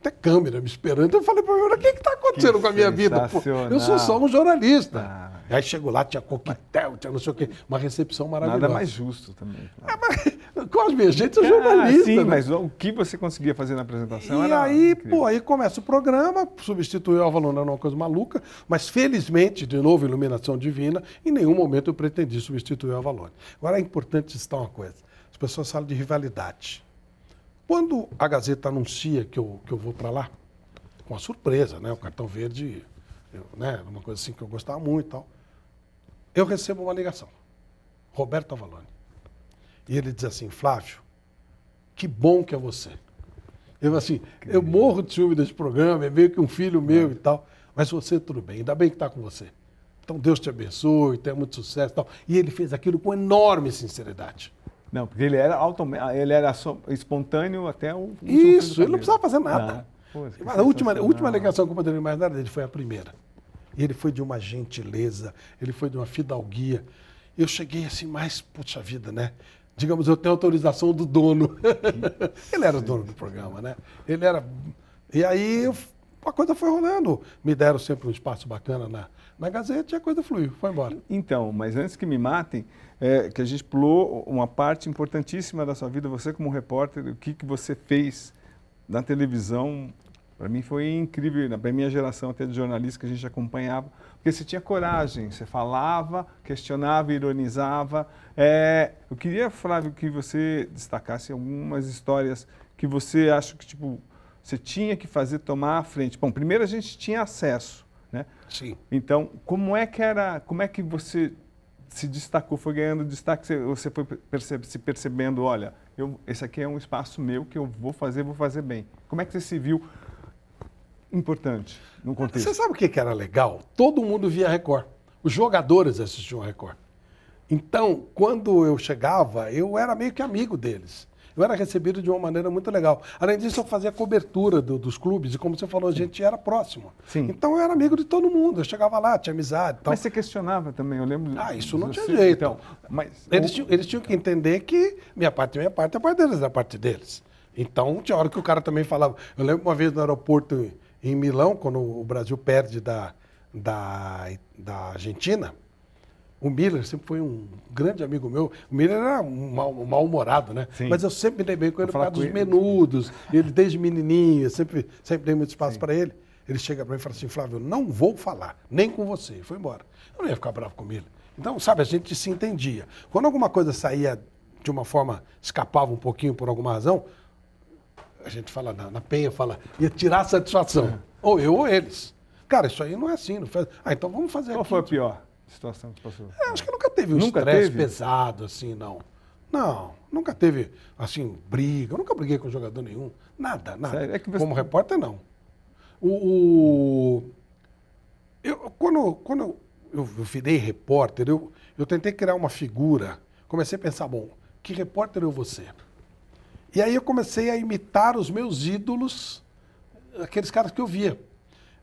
até câmera me esperando. Eu falei para mim, o que está acontecendo que com a minha vida? Pô, eu sou só um jornalista. Ah. Aí chegou lá, tinha coquetel, tinha não sei o quê, uma recepção maravilhosa. Nada mais justo também. É, mas, Cosme, a gente é jornalista. Ah, sim, né? mas o que você conseguia fazer na apresentação e era. aí, incrível. pô, aí começa o programa, substituiu o Avalon, era uma coisa maluca, mas felizmente, de novo, iluminação divina, em nenhum momento eu pretendi substituir o Avalon. Agora é importante citar uma coisa: as pessoas falam de rivalidade. Quando a Gazeta anuncia que eu, que eu vou para lá, com a surpresa, né? O cartão verde, eu, né? Uma coisa assim que eu gostava muito e tal. Eu recebo uma ligação. Roberto Avalone. E ele diz assim, Flávio, que bom que é você. Eu assim, eu morro de ciúme desse programa, é meio que um filho meu e tal, mas você tudo bem, ainda bem que está com você. Então Deus te abençoe, tenha muito sucesso e tal. E ele fez aquilo com enorme sinceridade. Não, porque ele era, autom... ele era espontâneo até o. Isso, ele não precisava fazer nada. Que Mas a última, a última ligação que eu poderia imaginar dele foi a primeira. Ele foi de uma gentileza, ele foi de uma fidalguia. Eu cheguei assim, mais, puxa vida, né? Digamos, eu tenho autorização do dono. [LAUGHS] ele era o dono do programa, né? Ele era. E aí a coisa foi rolando. Me deram sempre um espaço bacana na, na Gazeta e a coisa fluiu, foi embora. Então, mas antes que me matem, é, que a gente pulou uma parte importantíssima da sua vida, você como repórter, o que, que você fez na televisão, para mim foi incrível, para minha geração até de jornalista que a gente acompanhava, porque você tinha coragem, você falava, questionava, ironizava. É, eu queria, Flávio, que você destacasse algumas histórias que você acha que, tipo, você tinha que fazer tomar a frente. Bom, primeiro a gente tinha acesso, né? Sim. Então, como é que era, como é que você se destacou, foi ganhando destaque, você- foi se percebendo, olha, eu, esse aqui é um espaço meu que eu vou fazer, vou fazer bem. Como é que você se viu importante no Você contexto? sabe o que era legal? Todo mundo via Record. Os jogadores assistiam Record. Então, quando eu chegava, eu era meio que amigo deles. Eu era recebido de uma maneira muito legal. Além disso, eu fazia cobertura do- dos clubes e, como você falou, a gente era próximo. Sim. Então, eu era amigo de todo mundo. Eu chegava lá, tinha amizade. Tal. Mas você questionava também, eu lembro. Ah, isso não você- tinha jeito. Então, mas Eles tinham, eles tinham que entender que minha parte é minha parte, a parte deles é a parte deles. Então, tinha hora que o cara também falava. Eu lembro uma vez no aeroporto em Milão, quando o Brasil perde da, da, da Argentina, o Miller sempre foi um grande amigo meu. O Miller era um mal- um mal-humorado, né? Sim. Mas eu sempre me dei bem com ele por causa dos ele. menudos. Ele desde menininho, sempre, sempre dei muito espaço para ele. Ele chega para mim e fala assim, Flávio, eu não vou falar, nem com você. E foi embora. Eu não ia ficar bravo com ele. Então, sabe, a gente se entendia. Quando alguma coisa saía de uma forma, escapava um pouquinho por alguma razão, a gente fala, na, na penha, fala, ia tirar satisfação. Ou eu ou eles. Cara, isso aí não é assim. Não faz... Ah, então vamos fazer qual aqui. foi a pior situação que passou? É, acho que nunca teve um Nunca estresse teve? pesado assim, não. Não, nunca teve, assim, briga. Eu nunca briguei com jogador nenhum. Nada, nada. É você- Como repórter, não. O, o- eu, quando quando eu, eu virei repórter, eu, eu tentei criar uma figura. Comecei a pensar, bom, que repórter eu vou ser? E aí eu comecei a imitar os meus ídolos, aqueles caras que eu via.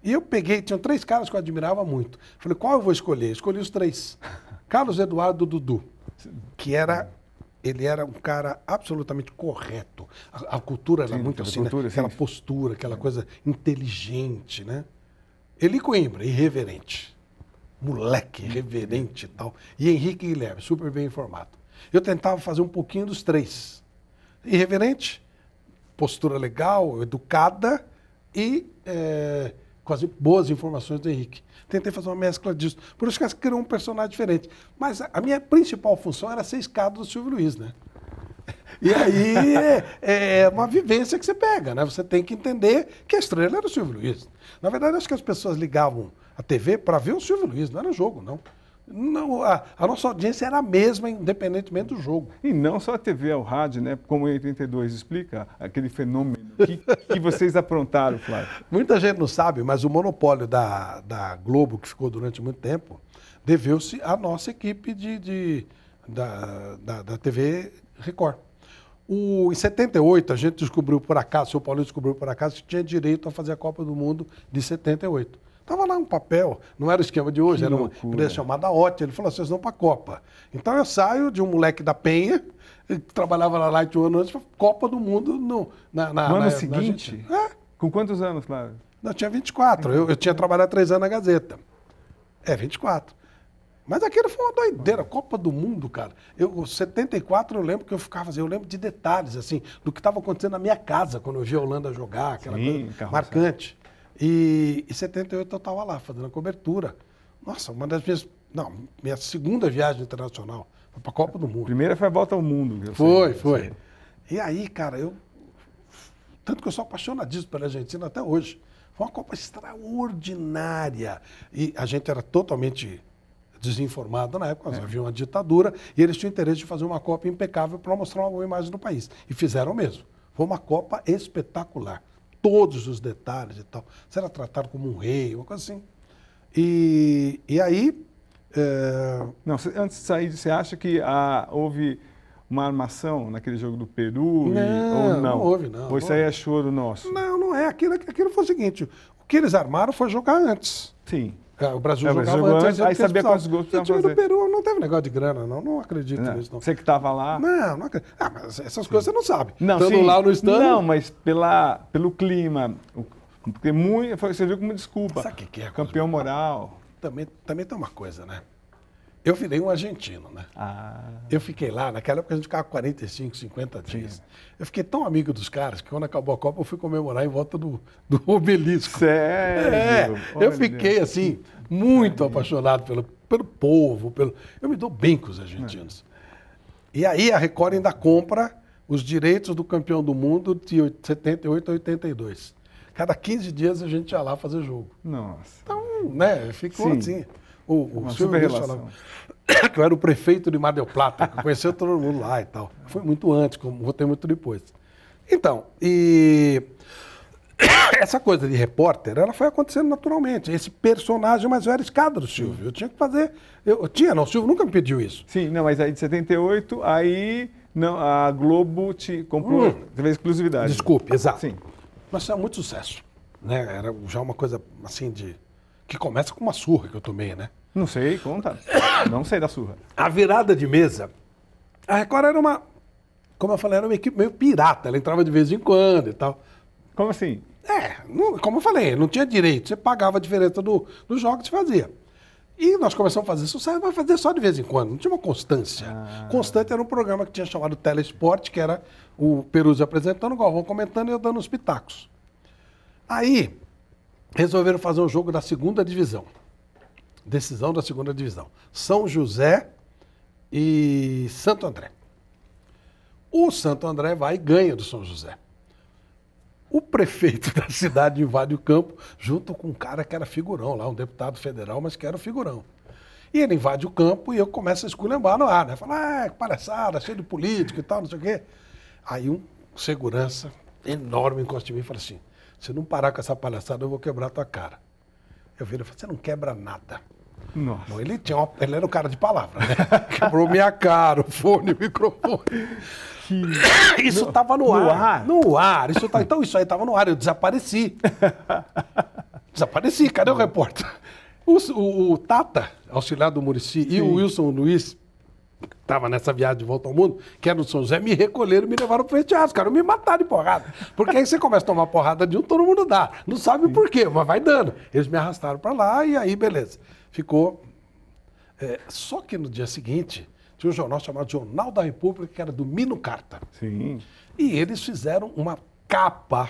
E eu peguei, tinham três caras que eu admirava muito. Falei, qual eu vou escolher? Escolhi os três. [LAUGHS] Carlos Eduardo Dudu, que era, ele era um cara absolutamente correto. A, a cultura era Sim, muito assim, né? cultura, sim. aquela postura, aquela coisa inteligente, né? Eli Coimbra, irreverente. Moleque, irreverente e tal. E Henrique Guilherme, super bem informado. Eu tentava fazer um pouquinho dos três. Irreverente, postura legal, educada e eh, com as boas informações do Henrique. Tentei fazer uma mescla disso. Por isso que elas criou um personagem diferente. Mas a, a minha principal função era ser escada do Silvio Luiz, né? E aí [LAUGHS] é, é uma vivência que você pega, né? Você tem que entender que a estrela era o Silvio Luiz. Na verdade, acho que as pessoas ligavam a TV para ver o Silvio Luiz, não era jogo, não. Não a, a nossa audiência era a mesma, independentemente do jogo. E não só a TV, o rádio, né? Como o 82 explica, aquele fenômeno que, que vocês aprontaram, Flávio. Muita gente não sabe, mas o monopólio da, da Globo, que ficou durante muito tempo, deveu-se à nossa equipe de, de- da, da, da TV Record. O, em 78, a gente descobriu por acaso, o seu Paulinho descobriu por acaso, que tinha direito a fazer a Copa do Mundo de 78. Estava lá um papel, não era o esquema de hoje, Que era uma loucura. empresa chamada OT. Ele falou: vocês vão para a Copa. Então eu saio de um moleque da Penha, que trabalhava na Light ano antes, Copa do Mundo no, na, na, No ano na- na seguinte? Argentina. É, Com quantos anos, Flávio? não, eu tinha 24. Eu, eu tinha trabalhado três anos na Gazeta. É, 24. Mas aquilo foi uma doideira, Copa do Mundo, cara. Eu, 74 eu lembro que eu ficava assim, eu lembro de detalhes, assim, do que estava acontecendo na minha casa quando eu via a Holanda jogar, aquela Sim, coisa marcante. E em 78 eu estava lá, fazendo a cobertura. Nossa, uma das minhas. Não, minha segunda viagem internacional. Foi para a Copa do Mundo. Primeira foi a volta ao mundo. eu Foi, sei. foi. E aí, cara, eu. Tanto que eu sou apaixonadíssimo pela Argentina até hoje. Foi uma Copa extraordinária. E a gente era totalmente desinformado na época, havia uma ditadura, e eles tinham interesse de fazer uma Copa impecável para mostrar uma boa imagem do país. E fizeram mesmo. Foi uma Copa espetacular. Todos os detalhes e tal. Você era tratado como um rei, uma coisa assim. E, e aí. eh, Não, antes de sair, você acha que ah, houve uma armação naquele jogo do Peru? e- Não, ou não? não houve, não, Ou isso aí é choro nosso? Não, não é. Aquilo, aquilo foi o seguinte: o que eles armaram foi jogar antes. Sim. É, O Brasil É, jogava antes, antes, gente aí sabia quantos gols E o precisava time do. Peru não teve negócio de grana, não. Não acredito Né? nisso, não. Você que estava lá. Não, não acredito. Ah, mas essas coisas você não sabe. Não, Estando sim. lá no stand. Não, mas pela, pelo clima. Porque muito, você viu como desculpa. Sabe o que que é, Campeão moral. Também, também tem uma coisa, né? Eu virei um argentino, né? Ah, Eu fiquei lá, naquela época a gente ficava 45, 50 dias. Eu fiquei tão amigo dos caras que quando acabou a Copa eu fui comemorar em volta do, do obelisco. sério? É, eu fiquei assim, muito apaixonado pelo, pelo povo, pelo. Eu me dou bem com os argentinos. E aí a Record ainda compra os direitos do campeão do mundo de 78 a 82. Cada 15 dias a gente ia lá fazer jogo. Nossa. Então, né, ficou Sim. assim. O, o Uma Silvio super relação. falava [COUGHS] que eu era o prefeito de Mar del Plata, que conheceu todo mundo lá e tal. Foi muito antes, como votei muito depois. Então, e [COUGHS] essa coisa de repórter, ela foi acontecendo naturalmente. Esse personagem, mas eu era escada do Silvio. Eu tinha que fazer. Eu, eu tinha, não, o Silvio nunca me pediu isso. Sim, não, mas aí de 78, aí não, a Globo te comprou, Hum. teve exclusividade. Desculpe, exato. Sim. Mas era muito sucesso. Né? Era já uma coisa assim de. Que começa com uma surra que eu tomei, né? Não sei, conta. Não sei da surra. A virada de mesa. A Record era uma. Como eu falei, era uma equipe meio pirata. Ela entrava de vez em quando e tal. Como assim? É, não- como eu falei, não tinha direito. Você pagava a diferença do, dos jogos e fazia. E nós começamos a fazer sucesso, mas fazer só de vez em quando. Não tinha uma constância. Constante era um programa que tinha chamado Telesport, que era o Peruzzi apresentando, o Galvão comentando e eu dando os pitacos. Aí, resolveram fazer um jogo da segunda divisão. Decisão da segunda divisão. São José e Santo André. O Santo André vai e ganha do São José. O prefeito da cidade invade o campo junto com um cara que era figurão lá, um deputado federal, mas que era figurão. E ele invade o campo e eu começo a esculhambar no ar, né? Falar, ah, que palhaçada, cheio de político e tal, não sei o quê. Aí um segurança enorme encosta em mim e fala assim, se não parar com essa palhaçada, eu vou quebrar tua cara. Eu viro e falo, você não quebra nada. Nossa. Bom, ele, tinha uma- ele era um cara de palavra? [LAUGHS] Quebrou minha cara, o fone, o microfone. [COUGHS] Isso estava no, no ar. No ar. Isso tá, então isso aí estava no ar, eu desapareci. [LAUGHS] desapareci, cadê o repórter? O, o- o Tata, auxiliar do Murici, e o Wilson Luiz, que estava nessa viagem de volta ao mundo, que era do São José, me recolheram e me levaram para o teatro. Cara, me mataram de porrada. Porque aí você começa a tomar porrada de um, todo mundo dá. Não sabe por quê, mas vai dando. Eles me arrastaram para lá e aí, beleza. Ficou é, só que no dia seguinte, tinha um jornal chamado Jornal da República, que era do Mino Carta. Sim. E eles fizeram uma capa.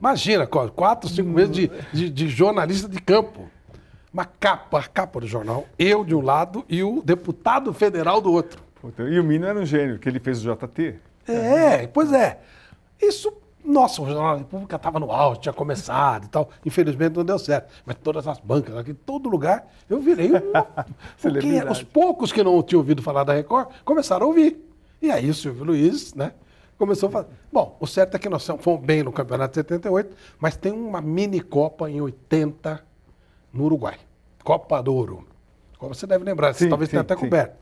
Imagina, qu- quatro, cinco meses de, de, de jornalista de campo. Uma capa, a capa do jornal. Eu de um lado e o deputado federal do outro. E o Mino era um gênio, que ele fez o JT. É, pois é. Isso, nossa, o Jornal da República estava no auge, tinha começado e tal. Infelizmente não deu certo. Mas todas as bancas, aqui, todo lugar, eu virei um. [LAUGHS] os poucos que não tinham ouvido falar da Record começaram a ouvir. E aí o Silvio Luiz, né? Começou a fazer. Bom, o certo é que nós fomos bem no campeonato de 78, mas tem uma mini Copa em 80 no Uruguai. Copa do Ouro. Copa você deve lembrar, Sim, talvez tenha sim, até sim. coberto.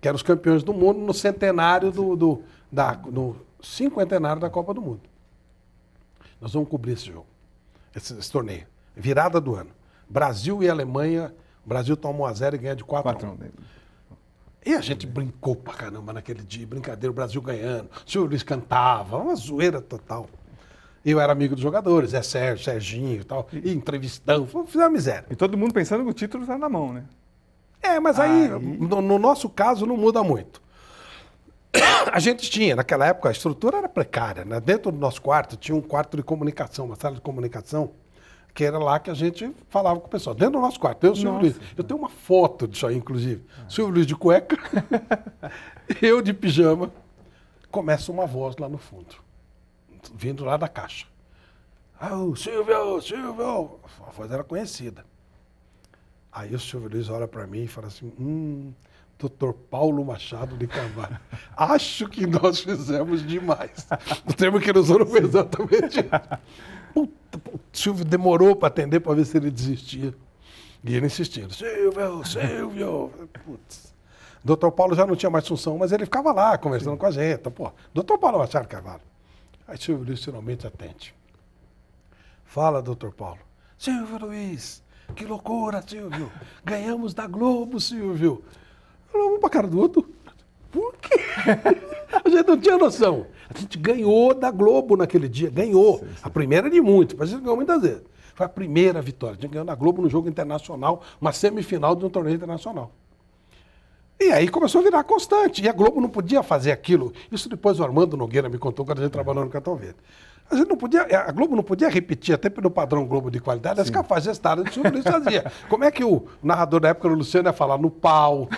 Que eram os campeões do mundo no centenário do, do da, no cinquentenário da Copa do Mundo. Nós vamos cobrir esse jogo, esse, esse torneio. Virada do ano. Brasil e Alemanha. O Brasil toma 1 a 0 e ganha de 4 a 1. Patrão dele. E a gente brincou pra caramba naquele dia, brincadeira, o Brasil ganhando. O senhor Luiz cantava, uma zoeira total. Eu era amigo dos jogadores, é Sérgio, Serginho e tal, e entrevistando, fizemos uma miséria. E todo mundo pensando que o título está na mão, né? É, mas aí, Aí- no, no nosso caso, não muda muito. [COUGHS] A gente tinha, naquela época, a estrutura era precária. Né? Dentro do nosso quarto tinha um quarto de comunicação, uma sala de comunicação, que era lá que a gente falava com o pessoal. Dentro do nosso quarto, eu e o Silvio. Luiz. Eu tenho uma foto disso aí, inclusive. Silvio Luiz de cueca, [LAUGHS] [LAUGHS] eu de pijama. Começa uma voz lá no fundo, vindo lá da caixa. Ah, o Silvio, Silvio! A voz era conhecida. Aí o Silvio Luiz olha para mim e fala assim: hum, doutor Paulo Machado de Carvalho, [LAUGHS] acho que nós fizemos demais. O termo que ele usou não foi exatamente. Puta, o Silvio demorou para atender para ver se ele desistia. E ele insistindo: Silvio, Silvio. Putz. Doutor Paulo já não tinha mais função, mas ele ficava lá conversando Sim. com a gente. Pô, doutor Paulo Machado Carvalho. Aí Silvio Luiz finalmente atende. Fala, doutor Paulo. Silvio Luiz, que loucura, Silvio. Ganhamos da Globo, Silvio. Eu um pra cara do outro. Por quê? [LAUGHS] A gente não tinha noção. A gente ganhou da Globo naquele dia, ganhou. Sim, sim. A primeira de muito, mas a gente ganhou muitas vezes. Foi a primeira vitória. A gente ganhou da Globo no jogo internacional, uma semifinal de um torneio internacional. E aí começou a virar constante. E a Globo não podia fazer aquilo. Isso depois o Armando Nogueira me contou quando a gente trabalhou no Cartão Verde. A, gente não podia, a Globo não podia repetir, até pelo padrão Globo de qualidade, as gestada de Silvio Luiz fazia. Como é que o narrador da época, o Luciano, ia falar no pau,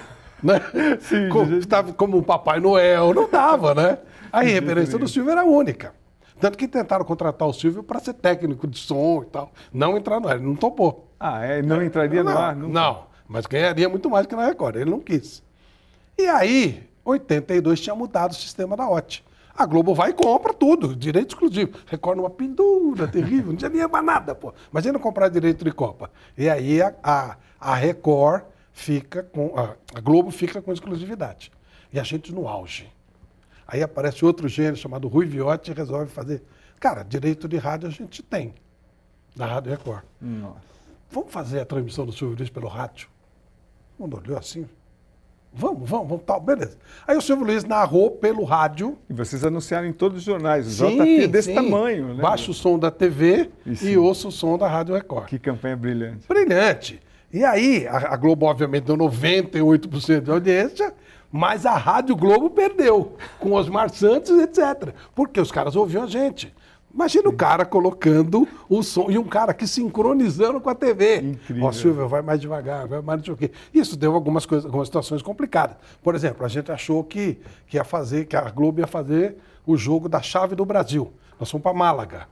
né? [LAUGHS] Sim, como, estava como um Papai Noel, não dava, né? A [LAUGHS] referência do Silvio era única. Tanto que tentaram contratar o Silvio para ser técnico de som e tal. Não entrar no ar, ele não topou. Ah, é? Não entraria não, no ar? Não, não, mas ganharia muito mais que na Record. Ele não quis. E aí, 82 tinha mudado o sistema da OT. A Globo vai e compra tudo, direito exclusivo. Record numa pendura terrível, não tinha nem mais nada, pô. Imagina comprar direito de Copa. E aí a, a, a Record fica com. A, a, Globo fica com exclusividade. E a gente no auge. Aí aparece outro gênero chamado Rui Viotti e resolve fazer. Cara, direito de rádio a gente tem. Da Rádio Record. Nossa. Vamos fazer a transmissão do Silvio Luiz pelo rádio? O mundo olhou assim. Vamos, vamos, vamos, tal, beleza. Aí o Silvio Luiz narrou pelo rádio. E vocês anunciaram em todos os jornais, o sim, JT desse sim. tamanho. Né? Baixa o som da TV e, e ouça o som da Rádio Record. Que campanha brilhante. Brilhante. E aí, a, a Globo, obviamente, deu 98% de audiência, mas a Rádio Globo perdeu, com Osmar Santos, etc. Porque os caras ouviam a gente. Imagina o cara colocando o som e um cara que sincronizando com a TV. Incrível. Ó, Silvio, vai mais devagar, vai mais não sei quê. Isso deu algumas coisas, algumas situações complicadas. Por exemplo, a gente achou que, que ia fazer, que a Globo ia fazer o jogo da chave do Brasil. Nós fomos para Málaga.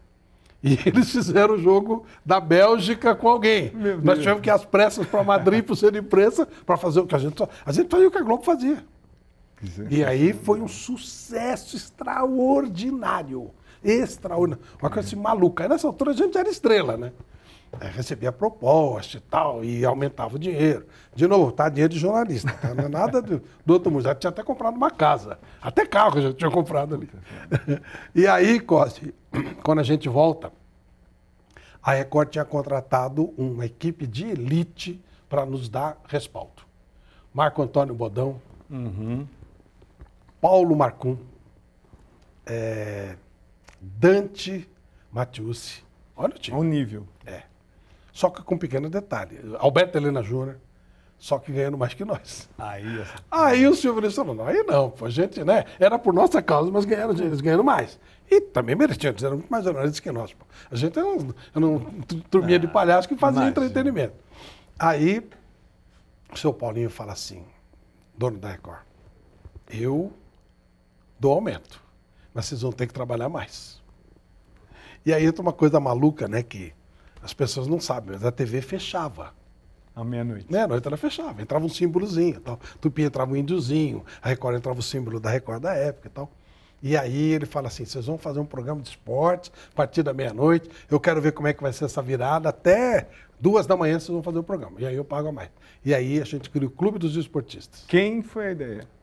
E [LAUGHS] eles fizeram o jogo da Bélgica com alguém. Nós tivemos que ir às pressas para Madrid, para o centro de imprensa, para fazer o que a gente. A gente fazia o que a Globo fazia. E aí foi um sucesso extraordinário extraordinário. Uma coisa assim maluca. Aí nessa altura a gente era estrela, né? Aí recebia proposta e tal, e aumentava o dinheiro. De novo, tá? Dinheiro de jornalista, tá? Não é nada do, do outro mundo. Já tinha até comprado uma casa. Até carro já tinha comprado ali. e aí, Coste, quando a gente volta, a Record tinha contratado uma equipe de elite para nos dar respaldo. Marco Antônio Bodão, uhum. Paulo Marcum, é, Dante Matiusi. Olha o time. Ao nível. É. Só que com um pequeno detalhe. Alberto Helena Júnior, só que ganhando mais que nós. Aí, aí o Silvio Luiz falou, não, aí não, a gente, né, era por nossa causa, mas ganharam, eles ganharam mais. E também mereciam, eles eram muito mais jornalistas que nós. Pô. A gente era um, era um turminha ah, de palhaço que fazia imagina. entretenimento. Aí o seu Paulinho fala assim, dono da Record, eu dou aumento mas vocês vão ter que trabalhar mais. E aí entra uma coisa maluca, né, que as pessoas não sabem, mas a TV fechava. À meia-noite. Meia-noite ela fechava, entrava um símbolozinho tal. Tupi entrava um índiozinho, a Record entrava o símbolo da Record da época e tal. E aí ele fala assim, vocês vão fazer um programa de esportes a partir da meia-noite, eu quero ver como é que vai ser essa virada, até duas da manhã vocês vão fazer o programa. E aí eu pago a mais. E aí a gente cria o Clube dos Esportistas. Quem foi a ideia?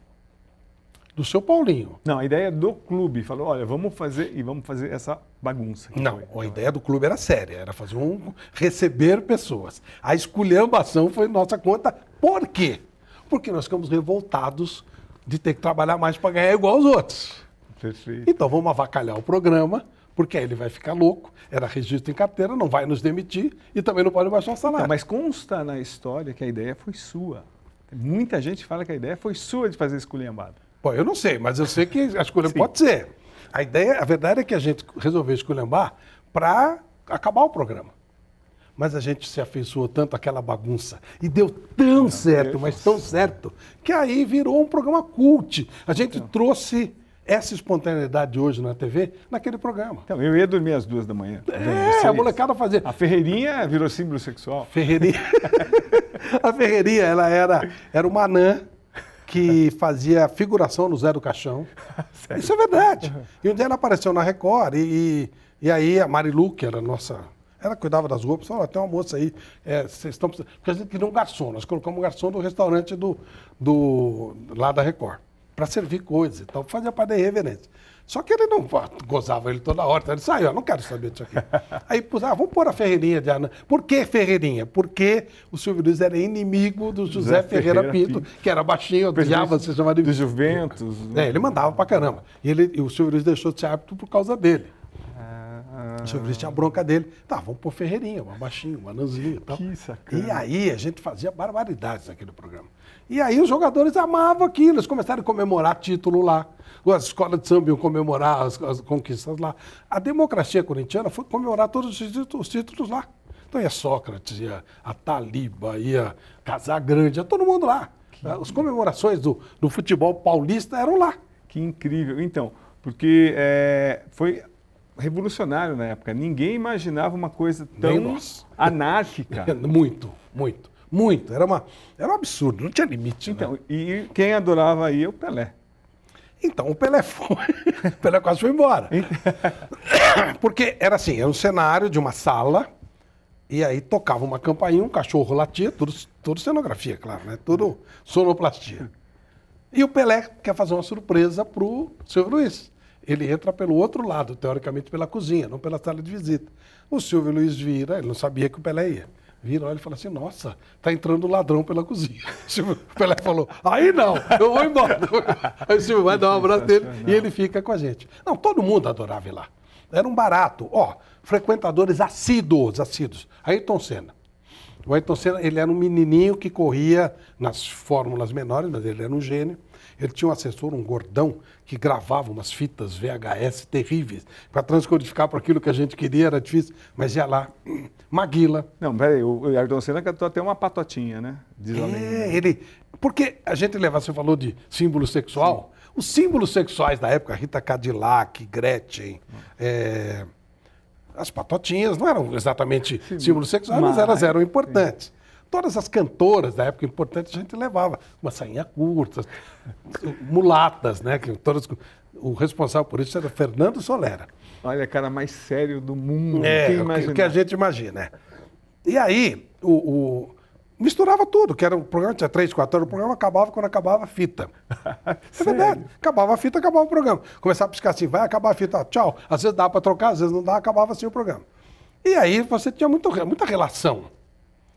Do seu Paulinho. Não, a ideia do clube falou, olha, vamos fazer e vamos fazer essa bagunça. Não, foi. a ideia do clube era séria, era fazer um receber pessoas. A esculhambação foi nossa conta. Por quê? Porque nós ficamos revoltados de ter que trabalhar mais para ganhar igual aos outros. Perfeito. Então vamos avacalhar o programa, porque aí ele vai ficar louco, era registro em carteira, não vai nos demitir e também não pode baixar o salário. Então, mas consta na história que a ideia foi sua. Muita gente fala que a ideia foi sua de fazer esculhambada. Bom, eu não sei, mas eu sei que a escolha pode ser. A ideia, a verdade é que a gente resolveu esculhambar para acabar o programa. Mas a gente se afeiçoou tanto àquela bagunça e deu tão certo, mas tão certo, que aí virou um programa cult. A gente então. trouxe essa espontaneidade hoje na TV naquele programa. Então, eu ia dormir às duas da manhã. É, a molecada fazia. A Ferreirinha virou símbolo sexual. Ferreirinha. [LAUGHS] a Ferreirinha, ela era, era uma anã que fazia figuração no Zé do Caixão. [LAUGHS] Isso é verdade. E um dia ela apareceu na Record e, e, aí a Marilu, que era nossa Ela cuidava das roupas, falou, tem uma moça aí, é, vocês estão precisando. Porque a gente queria um garçom, nós colocamos um garçom do restaurante do, do, lá da Record, para servir coisas e tal, fazia parte da irreverência. Só que ele não gozava ele toda hora, então ele saiu, eu não quero saber disso aqui. [LAUGHS] Aí pus, ah, vamos pôr a Ferreirinha de Ana. Por que Ferreirinha? Porque o Silvio Luiz era inimigo do José, José Ferreira, Ferreira Pinto, Pinto. que era baixinho, odiava ser chamado de Do Juventus. é, ele mandava pra caramba. E, ele, e o Silvio Luiz deixou de ser árbitro por causa dele. Ah, O Silvio Luiz tinha bronca dele. Tá, vamos pôr Ferreirinha, uma baixinha, uma anãzinha e tal. Que sacana. E aí a gente fazia barbaridades naquele programa. E aí os jogadores amavam aquilo, eles começaram a comemorar título lá. As escolas de samba iam comemorar as, as conquistas lá. A democracia corintiana foi comemorar todos os títulos, os títulos lá. Então ia Sócrates, ia a Taliba, ia Casagrande, ia todo mundo lá. As comemorações do, do futebol paulista eram lá. Que incrível. Então, porque é, foi revolucionário na época. Ninguém imaginava uma coisa tão anárquica. [LAUGHS] Muito, muito, muito. Era, uma, era um absurdo, não tinha limite. né? Então, e quem adorava aí é o Pelé. Então o Pelé foi. [LAUGHS] o Pelé quase foi embora. [COUGHS] Porque era assim, era um cenário de uma sala, e aí tocava uma campainha, um cachorro latia, tudo, tudo cenografia, claro, né? Tudo sonoplastia. E o Pelé quer fazer uma surpresa pro Silvio Luiz. Ele entra pelo outro lado, teoricamente pela cozinha, não pela sala de visita. O Silvio Luiz vira, ele não sabia que o Pelé ia. Vira, olha e fala assim, nossa, tá entrando ladrão pela cozinha. [LAUGHS] O Pelé falou, aí não, eu vou embora. [LAUGHS] Aí o Silvio vai dar um abraço dele e ele fica com a gente. Não, todo mundo adorava ir lá. Era um barato. Ó, frequentadores assíduos, assíduos. Ayrton Senna. O Ayrton Senna, ele era um menininho que corria nas fórmulas menores, mas ele era um gênio. Ele tinha um assessor, um gordão, que gravava umas fitas VHS terríveis. Para transcodificar para aquilo que a gente queria era difícil, mas ia lá. [CLEARS THROAT] Maguila. Não, peraí, o Ayrton Senna cantou até uma patotinha, né? Diz. É, ele. Porque a gente leva, você falou de símbolo sexual. Os símbolos sexuais da época, Rita Cadillac, Gretchen, é, as patotinhas não eram exatamente símbolos sexuais, mas mas- elas eram importantes. Todas as cantoras da época importantes a gente levava uma sainha curta, mulatas, né? Que todas, o responsável por isso era Fernando Solera. Olha, cara mais sério do mundo. É, o que a gente imagina. é. E aí, o, o- misturava tudo, que era um programa, tinha três, quatro horas, o programa acabava quando acabava a fita. [LAUGHS] É verdade. Acabava a fita, acabava o programa. Começava a piscar assim, vai acabar a fita, tchau. Às vezes dava para trocar, às vezes não dava, acabava assim o programa. E aí você tinha muito, muita relação.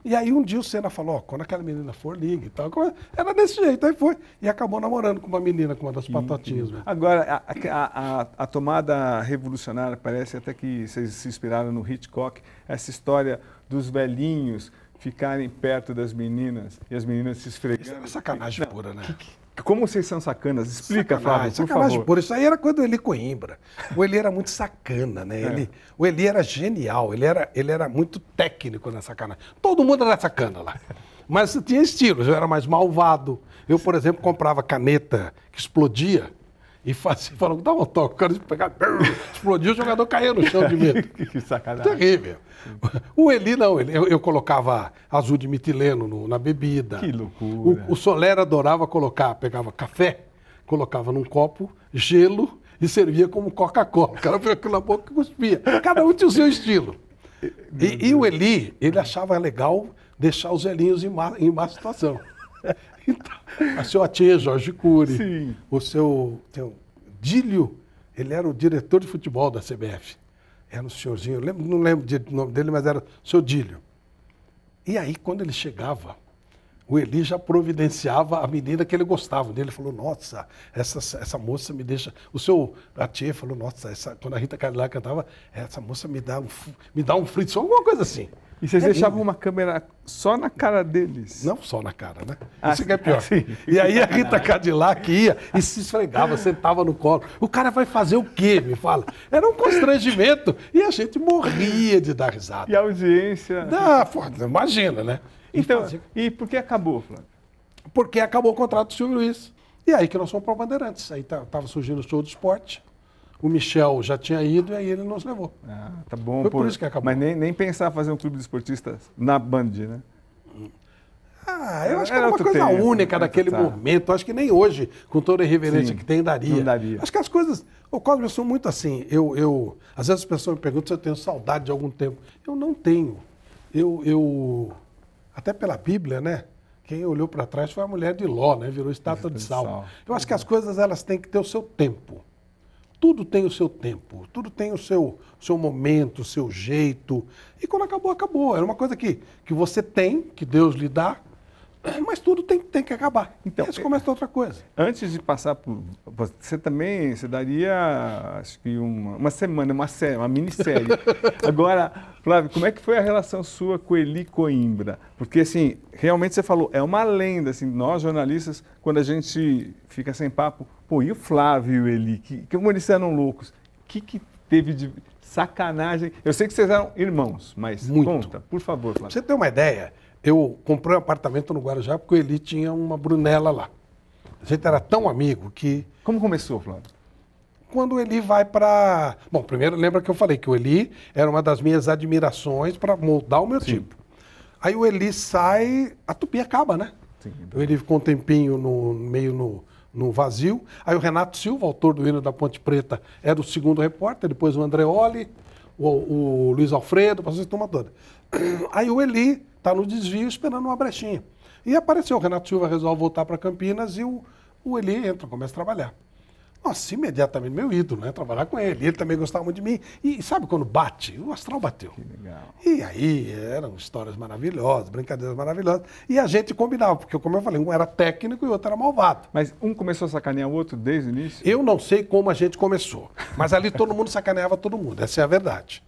E aí um dia o Senna falou, ó, quando aquela menina for, liga e tal. Era desse jeito, aí foi. E acabou namorando com uma menina, com uma das patotinhas. né? Agora, a, a- a- a tomada revolucionária, parece até que vocês se inspiraram no Hitchcock, essa história dos velhinhos ficarem perto das meninas e as meninas se Isso esfregando. era sacanagem pura, né? Como vocês são sacanas? Explica, Sacanagem, Flávio, por sacanagem favor. pura. Isso aí era coisa do Eli Coimbra. O Eli era muito sacana, né? Ele, o Eli era genial, ele era, ele era muito técnico na sacanagem. Todo mundo era sacana lá. Mas tinha estilos, eu era mais malvado. Eu, por exemplo, comprava caneta que explodia e fazia, dá um toque, o cara pegava, [LAUGHS] explodia, o jogador caía no chão de medo. [LAUGHS] que sacanagem. Terrível. O Eli não, ele- eu, eu colocava azul de metileno no- na bebida. Que loucura. O, o Soler adorava colocar, pegava café, colocava num copo, gelo e servia como Coca-Cola. O cara põe aquilo na boca e cuspia. Cada um tinha o seu estilo. E, e o Eli, ele achava legal deixar os velhinhos em má, em má situação. Então, [LAUGHS] a seu Atê, Jorge Cury, Sim. o seu, seu Dílio, ele era o diretor de futebol da CBF. Era um senhorzinho, eu lembro- não lembro do nome dele, mas era o seu Dílio. E aí, quando ele chegava, o Eli já providenciava a menina que ele gostava dele. Ele falou, nossa, essa, essa moça me deixa... O seu Atier falou, nossa, essa, quando a Rita Cadillac cantava, essa moça me dá um, me dá um frisson, alguma coisa assim. E vocês É deixavam uma câmera só na cara deles. Não só na cara, né? Ah, Isso que é pior. sim. E aí a Rita Cadillac ia e se esfregava, sentava no colo. O cara vai fazer o quê, me fala? Era um constrangimento e a gente morria de dar risada. E a audiência. Ah, pô, imagina, né? E Então, fazia- e por que acabou, Flávio? porque acabou o contrato do Silvio Luiz. E aí que nós fomos para Bandeirantes. Aí estava surgindo o show do esporte. O Michel já tinha ido e aí ele nos levou. Ah, tá bom. Foi por isso que acabou. Mas nem, nem pensar fazer um clube de esportistas na Band, né? Ah, eu acho que Era uma coisa tempo, única né? daquele Tá. momento. Acho que nem hoje, com toda a irreverência Sim, que tem, daria. daria. Acho que as coisas. O Cosme, eu sou muito assim. Eu, eu, às vezes as pessoas me perguntam se eu tenho saudade de algum tempo. Eu não tenho. Eu, eu até pela Bíblia, né? Quem olhou para trás foi a mulher de Ló, né? Virou estátua de sal. Eu acho que as coisas elas têm que ter o seu tempo. Tudo tem o seu tempo, tudo tem o seu, seu momento, o seu jeito. E quando acabou, acabou. Era uma coisa que, que você tem, que Deus lhe dá, mas tudo tem, tem que acabar. Então, Isso começa outra coisa. Antes de passar por. Você também você daria, acho que uma, uma semana, uma, série, uma minissérie. [LAUGHS] Agora, Flávio, como é que foi a relação sua com Eli Coimbra? Porque, assim, realmente você falou, é uma lenda, assim, nós jornalistas, quando a gente fica sem papo, pô, e o Flávio e o Eli? Que, que eles eram loucos? O que, que teve de sacanagem? Eu sei que vocês eram irmãos, mas Muito. conta, por favor, Flávio. Pra você ter uma ideia eu comprei um apartamento no Guarujá porque o Eli tinha uma Brunella lá. A gente era tão amigo que. Como começou, Flávio? Quando o Eli vai para. Bom, primeiro lembra que eu falei que o Eli era uma das minhas admirações para moldar o meu Sim. tipo. Aí o Eli sai, a tupi acaba, né? Sim, então. O Eli ficou um tempinho no, meio no, no vazio. Aí o Renato Silva, autor do hino da Ponte Preta, era o segundo repórter, depois o Andreoli, o, o Luiz Alfredo, para vocês tomar toda. Aí o Eli está no desvio esperando uma brechinha. E apareceu, o Renato Silva resolve voltar para Campinas e o, o Eli entra, começa a trabalhar. Nossa, imediatamente meu ídolo, né? Trabalhar com ele. Ele também gostava muito de mim. E sabe quando bate? O astral bateu. Que legal. E aí eram histórias maravilhosas, brincadeiras maravilhosas. E a gente combinava, porque, como eu falei, um era técnico e o outro era malvado. Mas um começou a sacanear o outro desde o início? Eu não sei como a gente começou. Mas ali todo mundo sacaneava todo mundo. Essa é a verdade.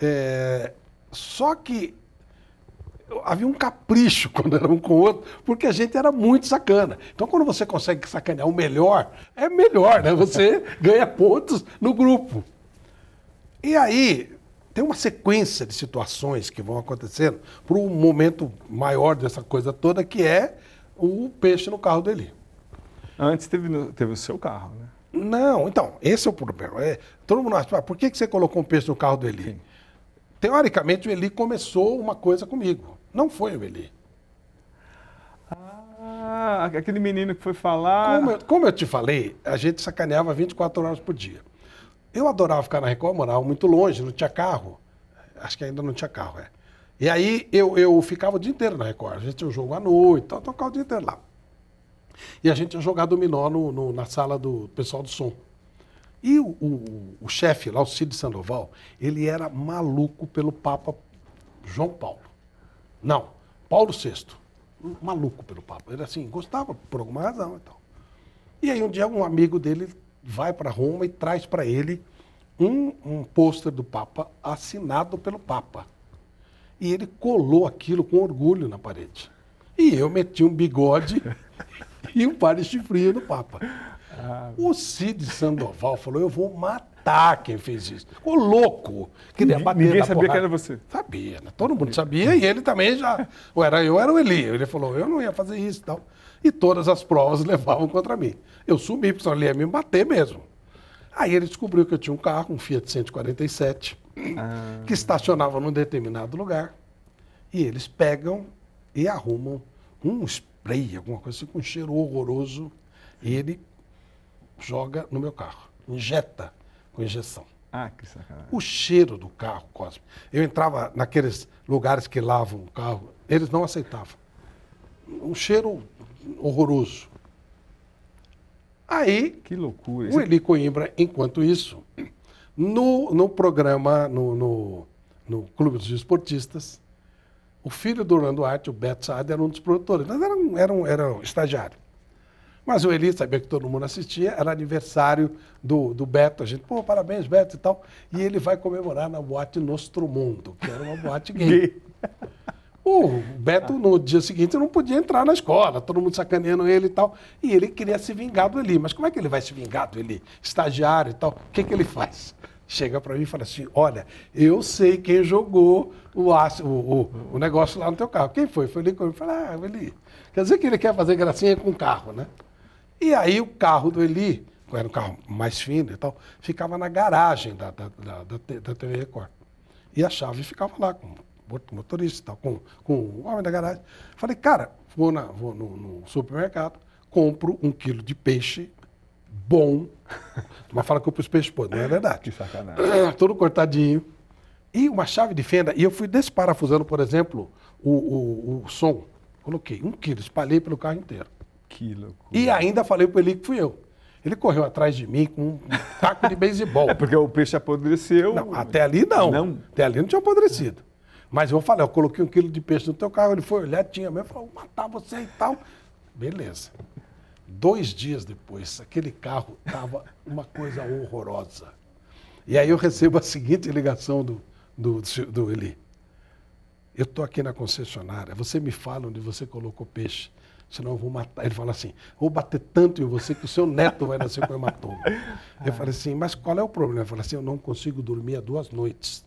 É... Só que havia um capricho [LAUGHS] quando era um com o outro, porque a gente era muito sacana. Então, quando você consegue sacanear o melhor, é melhor, né? Você [LAUGHS] ganha pontos no grupo. E aí, tem uma sequência de situações que vão acontecendo para um momento maior dessa coisa toda, que é o peixe no carro dele. Antes teve, teve o seu carro, né? Não, então, esse é o problema. É, todo mundo acha, ah, por que, que você colocou um peixe no carro do Eli? Sim. Teoricamente, o Eli começou uma coisa comigo. Não foi o Eli. Ah, aquele menino que foi falar. Como eu, como eu te falei, a gente sacaneava 24 horas por dia. Eu adorava ficar na Record, morava muito longe, não tinha carro. Acho que ainda não tinha carro, é. E aí eu, eu ficava o dia inteiro na Record. A gente tinha um jogo à noite, então tocava o dia inteiro lá. E a gente ia jogar dominó no, no, na sala do pessoal do som. E o, o, o chefe lá, o Cid Sandoval, ele era maluco pelo Papa João Paulo. Não, Paulo VI. Maluco pelo Papa. Ele assim, gostava por alguma razão. Então. E aí um dia um amigo dele vai para Roma e traz para ele um, um pôster do Papa assinado pelo Papa. E ele colou aquilo com orgulho na parede. E eu meti um bigode [LAUGHS] e um par de chifrinho no Papa. Ah, o Cid Sandoval falou: eu vou matar matar quem fez isso. Ficou louco. Queria bater Ninguém sabia porrada. que era você. Sabia, né? Todo mundo sabia e ele também já. Ou era eu, era o Eli. Ele falou, eu não ia fazer isso e tal. E todas as provas [LAUGHS] levavam contra mim. Eu sumi, porque ele ia me bater mesmo. Aí ele descobriu que eu tinha um carro, um Fiat 147, ah. que estacionava num determinado lugar. E eles pegam e arrumam um spray, alguma coisa assim, com um cheiro horroroso. E ele joga no meu carro, injeta com injeção. Ah, que sacanagem. O cheiro do carro, Cosme. Eu entrava naqueles lugares que lavam o carro, eles não aceitavam. Um cheiro horroroso. Aí. Que loucura. O Eli Coimbra, enquanto isso, no, no programa, no, no, no Clube dos Esportistas, o filho do Orlando Arte, o Beto Saad, era um dos produtores. Mas era um, era um, era um estagiário. Mas o Eli sabia que todo mundo assistia, era aniversário do, do Beto. A gente, pô, parabéns, Beto e tal. E ele vai comemorar na boate Nostromundo, que era uma boate gay. [LAUGHS] O Beto, no dia seguinte, não podia entrar na escola, todo mundo sacaneando ele e tal. E ele queria se vingar do Eli. Mas como é que ele vai se vingar do Eli? Estagiário e tal. O que, que ele faz? Chega para mim e fala assim: Olha, eu sei quem jogou o, aço, o, o, o negócio lá no teu carro. Quem foi? Foi ele comigo. Eu falei: Ah, Eli. Quer dizer que ele quer fazer gracinha com o carro, né? E aí o carro do Eli, que era um carro mais fino e tal, ficava na garagem da, da, da, da TV Record. E a chave ficava lá com o motorista e tal, com, com o homem da garagem. Falei, cara, vou, na, vou no, no supermercado, compro um quilo de peixe bom. [LAUGHS] Mas fala que eu pus peixe podre, não é verdade. [LAUGHS] Que sacanagem. [CLEARS THROAT] Todo cortadinho. E uma chave de fenda. E eu fui desparafusando, por exemplo, o, o, o som. Coloquei um quilo, espalhei pelo carro inteiro. Que loucura. E ainda falei pro Eli que fui eu. Ele correu atrás de mim com um taco de beisebol. [LAUGHS] É porque o peixe apodreceu. Não, até ali não. Não. Até ali não tinha apodrecido. Mas eu falei, eu coloquei um quilo de peixe no teu carro, ele foi olhar, tinha mesmo, falou, vou matar você e tal. Beleza. Dois dias depois, aquele carro estava uma coisa horrorosa. E aí eu recebo a seguinte ligação do, do, do Eli. Eu estou aqui na concessionária, você me fala onde você colocou peixe, senão eu vou matar. Ele fala assim, vou bater tanto em você que o seu neto vai nascer com hematoma. [LAUGHS] Eu falei assim, mas qual é o problema? Ele falou assim, eu não consigo dormir há duas noites.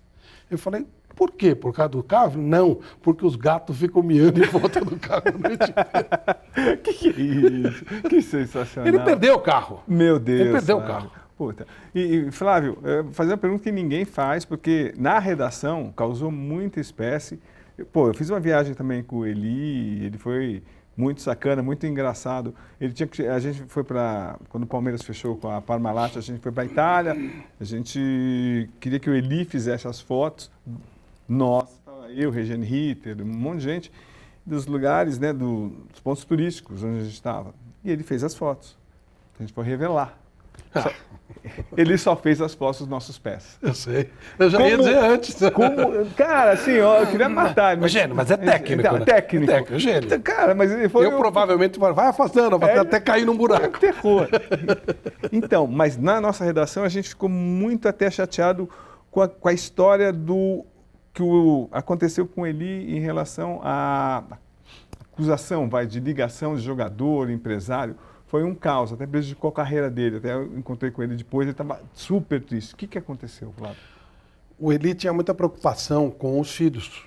Eu falei, por quê? Por causa do carro? Não, porque os gatos ficam miando em volta do carro a noite inteira. [LAUGHS] que que é isso? Que sensacional. Ele perdeu o carro. Meu Deus. Ele perdeu o carro. Puta. E, e, Flávio, eh, fazer uma pergunta que ninguém faz, porque na redação causou muita espécie. Pô, eu fiz uma viagem também com o Eli, ele foi muito sacana, muito engraçado. Ele tinha que, a gente foi para quando o Palmeiras fechou com a Parmalat, a gente foi para a Itália. A gente queria que o Eli fizesse as fotos. Nós, eu, Regiane Ritter, um monte de gente dos lugares, né, do- dos pontos turísticos onde a gente estava. E ele fez as fotos. A gente foi revelar. Só- [LAUGHS] ele só fez as fotos dos nossos pés. Eu sei. Eu já ia Como- dizer antes. Como, cara, assim, ó, eu queria matar. Mas, gênio, mas é técnico, Então, né? técnico. É técnico, gênio. Cara, mas ele foi. eu provavelmente vai vai afastando, vai É, até cair num buraco. Terror. [LAUGHS] Então, mas na nossa redação a gente ficou muito até chateado com a, com a história do que o, aconteceu com ele em relação à acusação, vai, de ligação de jogador, empresário. Foi um caos, até prejudicou a carreira dele. Até eu encontrei com ele depois, ele estava super triste. O que, que aconteceu, Flávio? O Eli tinha muita preocupação com os filhos.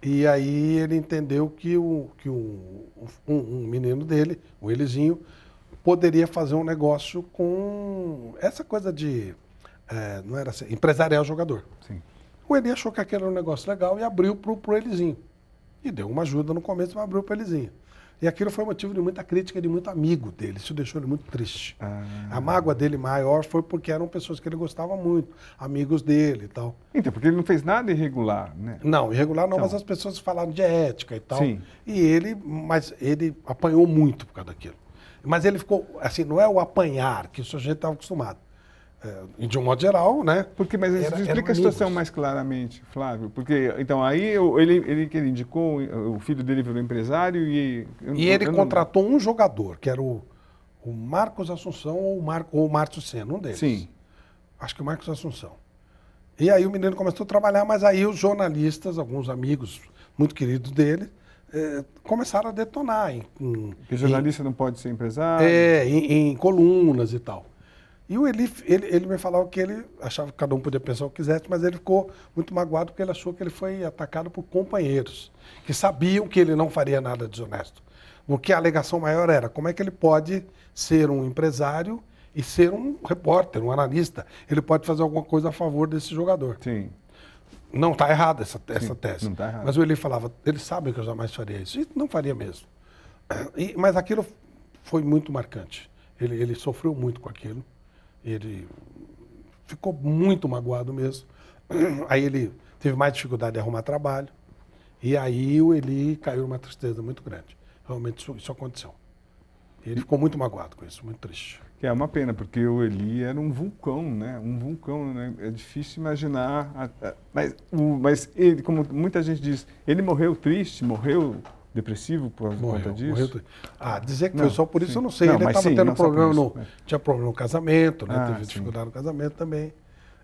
E aí ele entendeu que, o, que o, um, um menino dele, o Elizinho, poderia fazer um negócio com essa coisa de. eh, não era assim, empresarial jogador. Sim. O Eli achou que aquele era um negócio legal e abriu pro, pro Elizinho. E deu uma ajuda no começo, mas abriu pro Elizinho. E aquilo foi motivo de muita crítica de muito amigo dele. Isso deixou ele muito triste. Ah. A mágoa dele maior foi porque eram pessoas que ele gostava muito, amigos dele e tal. Então, porque ele não fez nada irregular, né? Não, irregular não, Então. mas as pessoas falaram de ética e tal. Sim. E ele, mas ele apanhou muito por causa daquilo. Mas ele ficou, assim, não é o apanhar que o sujeito estava acostumado. É, de um modo geral, né? Porque, mas Era- explica a situação amigos. mais claramente, Flávio. Porque, então, aí eu- ele, ele que ele indicou, o filho dele virou empresário e... eu- E ele não- contratou um jogador, que era o, o Marcos Assunção ou o, Mar, ou o Márcio Senna, um deles. Sim. Acho que o Marcos Assunção. E aí o menino começou a trabalhar, mas aí os jornalistas, alguns amigos muito queridos dele, eh, começaram a detonar em, em- Porque jornalista não pode ser empresário. É, em, em colunas e tal. E o Eli, ele, ele me falava que ele achava que cada um podia pensar o que quisesse, mas ele ficou muito magoado porque ele achou que ele foi atacado por companheiros que sabiam que ele não faria nada desonesto. Porque a alegação maior era como é que ele pode ser um empresário e ser um repórter, um analista. Ele pode fazer alguma coisa a favor desse jogador. Sim. Não está errada essa, essa tese. não tá errado. Mas o Eli falava, eles sabem que eu jamais faria isso. E não faria mesmo. E- mas aquilo foi muito marcante. Ele, ele sofreu muito com aquilo. Ele ficou muito magoado mesmo. [CLEARS THROAT] Aí ele teve mais dificuldade de arrumar trabalho. E aí o Eli caiu numa tristeza muito grande. Realmente isso, isso aconteceu. Ele ficou muito magoado com isso, muito triste. Que é uma pena, porque o Eli era um vulcão, né? Um vulcão, né? É difícil imaginar. a- a- mas, o- mas ele, como muita gente diz, ele morreu triste, morreu depressivo por conta Morreu, disso. morreu. Ah, dizer que Não, foi só por isso sim. eu não sei. Não, ele estava tendo problema no. né? Tinha problema no casamento, né? Ah, Teve sim. dificuldade no casamento também.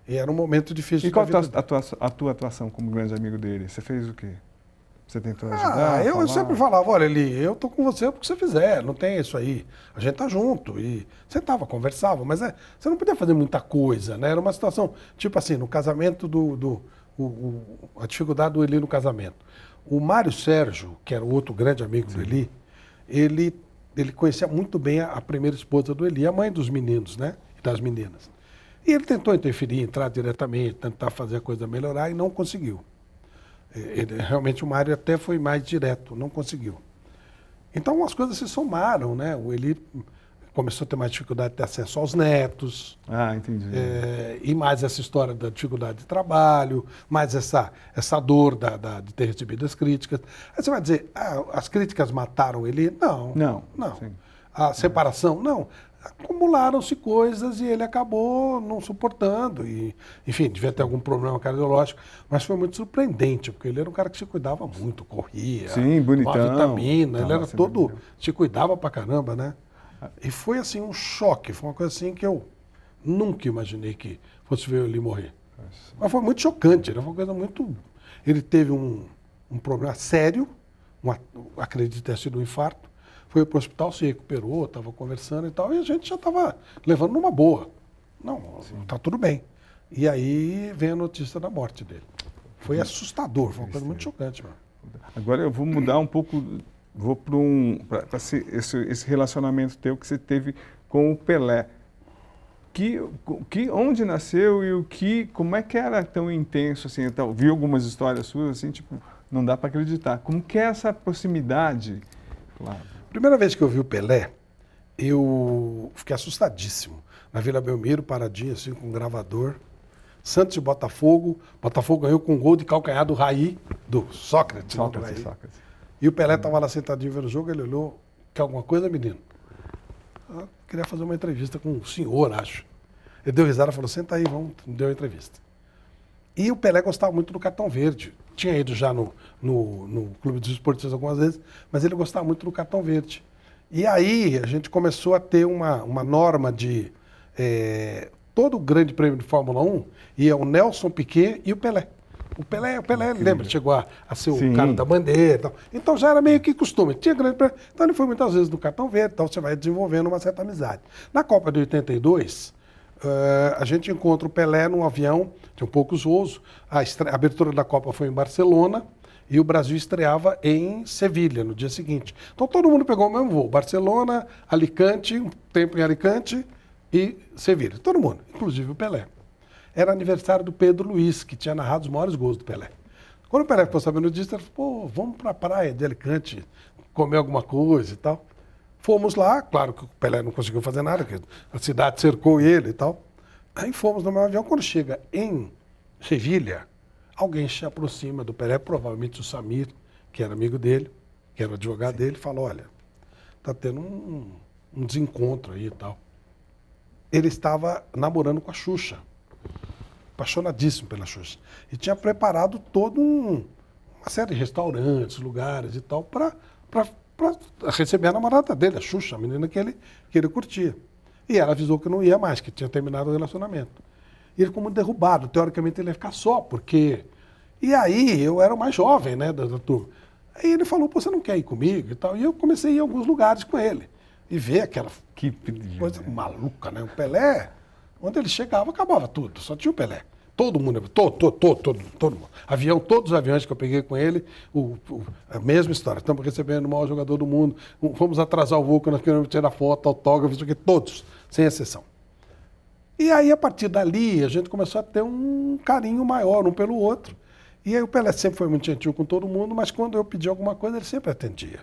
E era um momento difícil E qual a tua, a, tua, atuação como grande amigo dele? Você fez o quê? Você tentou ajudar? Ah, eu, eu sempre falava, olha, Eli, eu tô com você porque você fizer, não tem isso aí. A gente tá junto. E sentava, conversava, mas é, você não podia fazer muita coisa, né? Era uma situação, tipo assim, no casamento do. do o- o- a dificuldade do Eli no casamento. O Mário Sérgio, que era outro grande amigo do Eli, ele, ele conhecia muito bem a, a primeira esposa do Eli, a mãe dos meninos, né? E das meninas. E ele tentou interferir, entrar diretamente, tentar fazer a coisa melhorar e não conseguiu. Ele- realmente o Mário até foi mais direto, não conseguiu. Então as coisas se somaram, né? O Eli começou a ter mais dificuldade de ter acesso aos netos. Ah, entendi. É, e mais essa história da dificuldade de trabalho, mais essa, essa dor da, da, de ter recebido as críticas. Aí você vai dizer, ah, as críticas mataram ele? Não. Não. Não. Sim. A separação? Não. Acumularam-se coisas e ele acabou não suportando. E, enfim, devia ter algum problema cardiológico. Mas foi muito surpreendente, porque ele era um cara que se cuidava muito, corria, Sim, bonitão. tomava vitamina, ele era todo. se cuidava pra caramba, né? E foi assim um choque, foi uma coisa assim que eu nunca imaginei que fosse ver ele morrer. Mas foi muito chocante, era uma coisa muito. Ele teve um, um problema sério, um, acredito ter sido um infarto, foi para o hospital, se recuperou, estava conversando e tal, e a gente já estava levando numa boa. Não, está tudo bem. E aí vem a notícia da morte dele. Foi assustador, foi uma coisa muito chocante, mano. Agora eu vou mudar um pouco, vou para um, pra- pra esse, esse- relacionamento teu que você teve com o Pelé. Que, que, onde nasceu e o que, como é que era tão intenso assim? Eu vi algumas histórias suas assim, tipo, não dá para acreditar. Como que é essa proximidade, Flávio? Primeira vez que eu vi o Pelé, eu fiquei assustadíssimo. Na Vila Belmiro, paradinho assim, com um gravador. Santos e Botafogo. Botafogo ganhou com um gol de calcanhar do Raí, do Sócrates. do Sócrates, Raí. Sócrates. E o Pelé estava lá sentadinho vendo o jogo, ele olhou, quer alguma coisa, menino? Eu queria fazer uma entrevista com o senhor, acho. Ele deu risada falou, senta aí, vamos, deu a entrevista. E o Pelé gostava muito do cartão verde. Tinha ido já no, no, no Clube dos Esportistas algumas vezes, mas ele gostava muito do cartão verde. E aí a gente começou a ter uma, uma norma de... eh, todo o grande prêmio de Fórmula 1 ia o Nelson Piquet e o Pelé. O Pelé, o Pelé lembra, chegou a, a ser o Sim. cara da bandeira e tal. Então já era meio que costume. Tinha grande. Então ele foi muitas vezes no cartão verde, então você vai desenvolvendo uma certa amizade. Na Copa de 82, eh, a gente encontra o Pelé num avião, tinha poucos voos. A, a abertura da Copa foi em Barcelona e o Brasil estreava em Sevilha no dia seguinte. Então todo mundo pegou o mesmo voo. Barcelona, Alicante, um tempo em Alicante e Sevilha. Todo mundo, inclusive o Pelé. Era aniversário do Pedro Luiz, que tinha narrado os maiores gols do Pelé. Quando o Pelé ficou sabendo disso, ele falou, pô, vamos para a praia de Alicante comer alguma coisa e tal. Fomos lá, claro que o Pelé não conseguiu fazer nada, porque a cidade cercou ele e tal. Aí fomos no meu avião. Quando chega em Sevilha, alguém se aproxima do Pelé, provavelmente o Samir, que era amigo dele, que era advogado dele, falou, olha, tá tendo um, um desencontro aí e tal. Ele estava namorando com a Xuxa apaixonadíssimo pela Xuxa. E tinha preparado todo um, uma série de restaurantes, lugares e tal, para receber a namorada dele, a Xuxa, a menina que ele, que ele curtia. E ela avisou que não ia mais, que tinha terminado o relacionamento. E ele ficou muito derrubado. Teoricamente ele ia ficar só, porque. E aí eu era o mais jovem, né, da, da turma. Aí ele falou, pô, você não quer ir comigo e tal. E eu comecei a ir em alguns lugares com ele. E ver aquela Que coisa maluca, né? O Pelé, onde ele chegava, acabava tudo, só tinha o Pelé. Todo mundo, todo, todo, todo, todo, todo mundo. Avião, todos os aviões que eu peguei com ele, o, o- a mesma história. Estamos recebendo o maior jogador do mundo, vamos atrasar o voo que nós queremos tirar foto, autógrafo, isso aqui, todos, sem exceção. E aí, a partir dali, a gente começou a ter um carinho maior um pelo outro. E aí o Pelé sempre foi muito gentil com todo mundo, mas quando eu pedi alguma coisa, ele sempre atendia.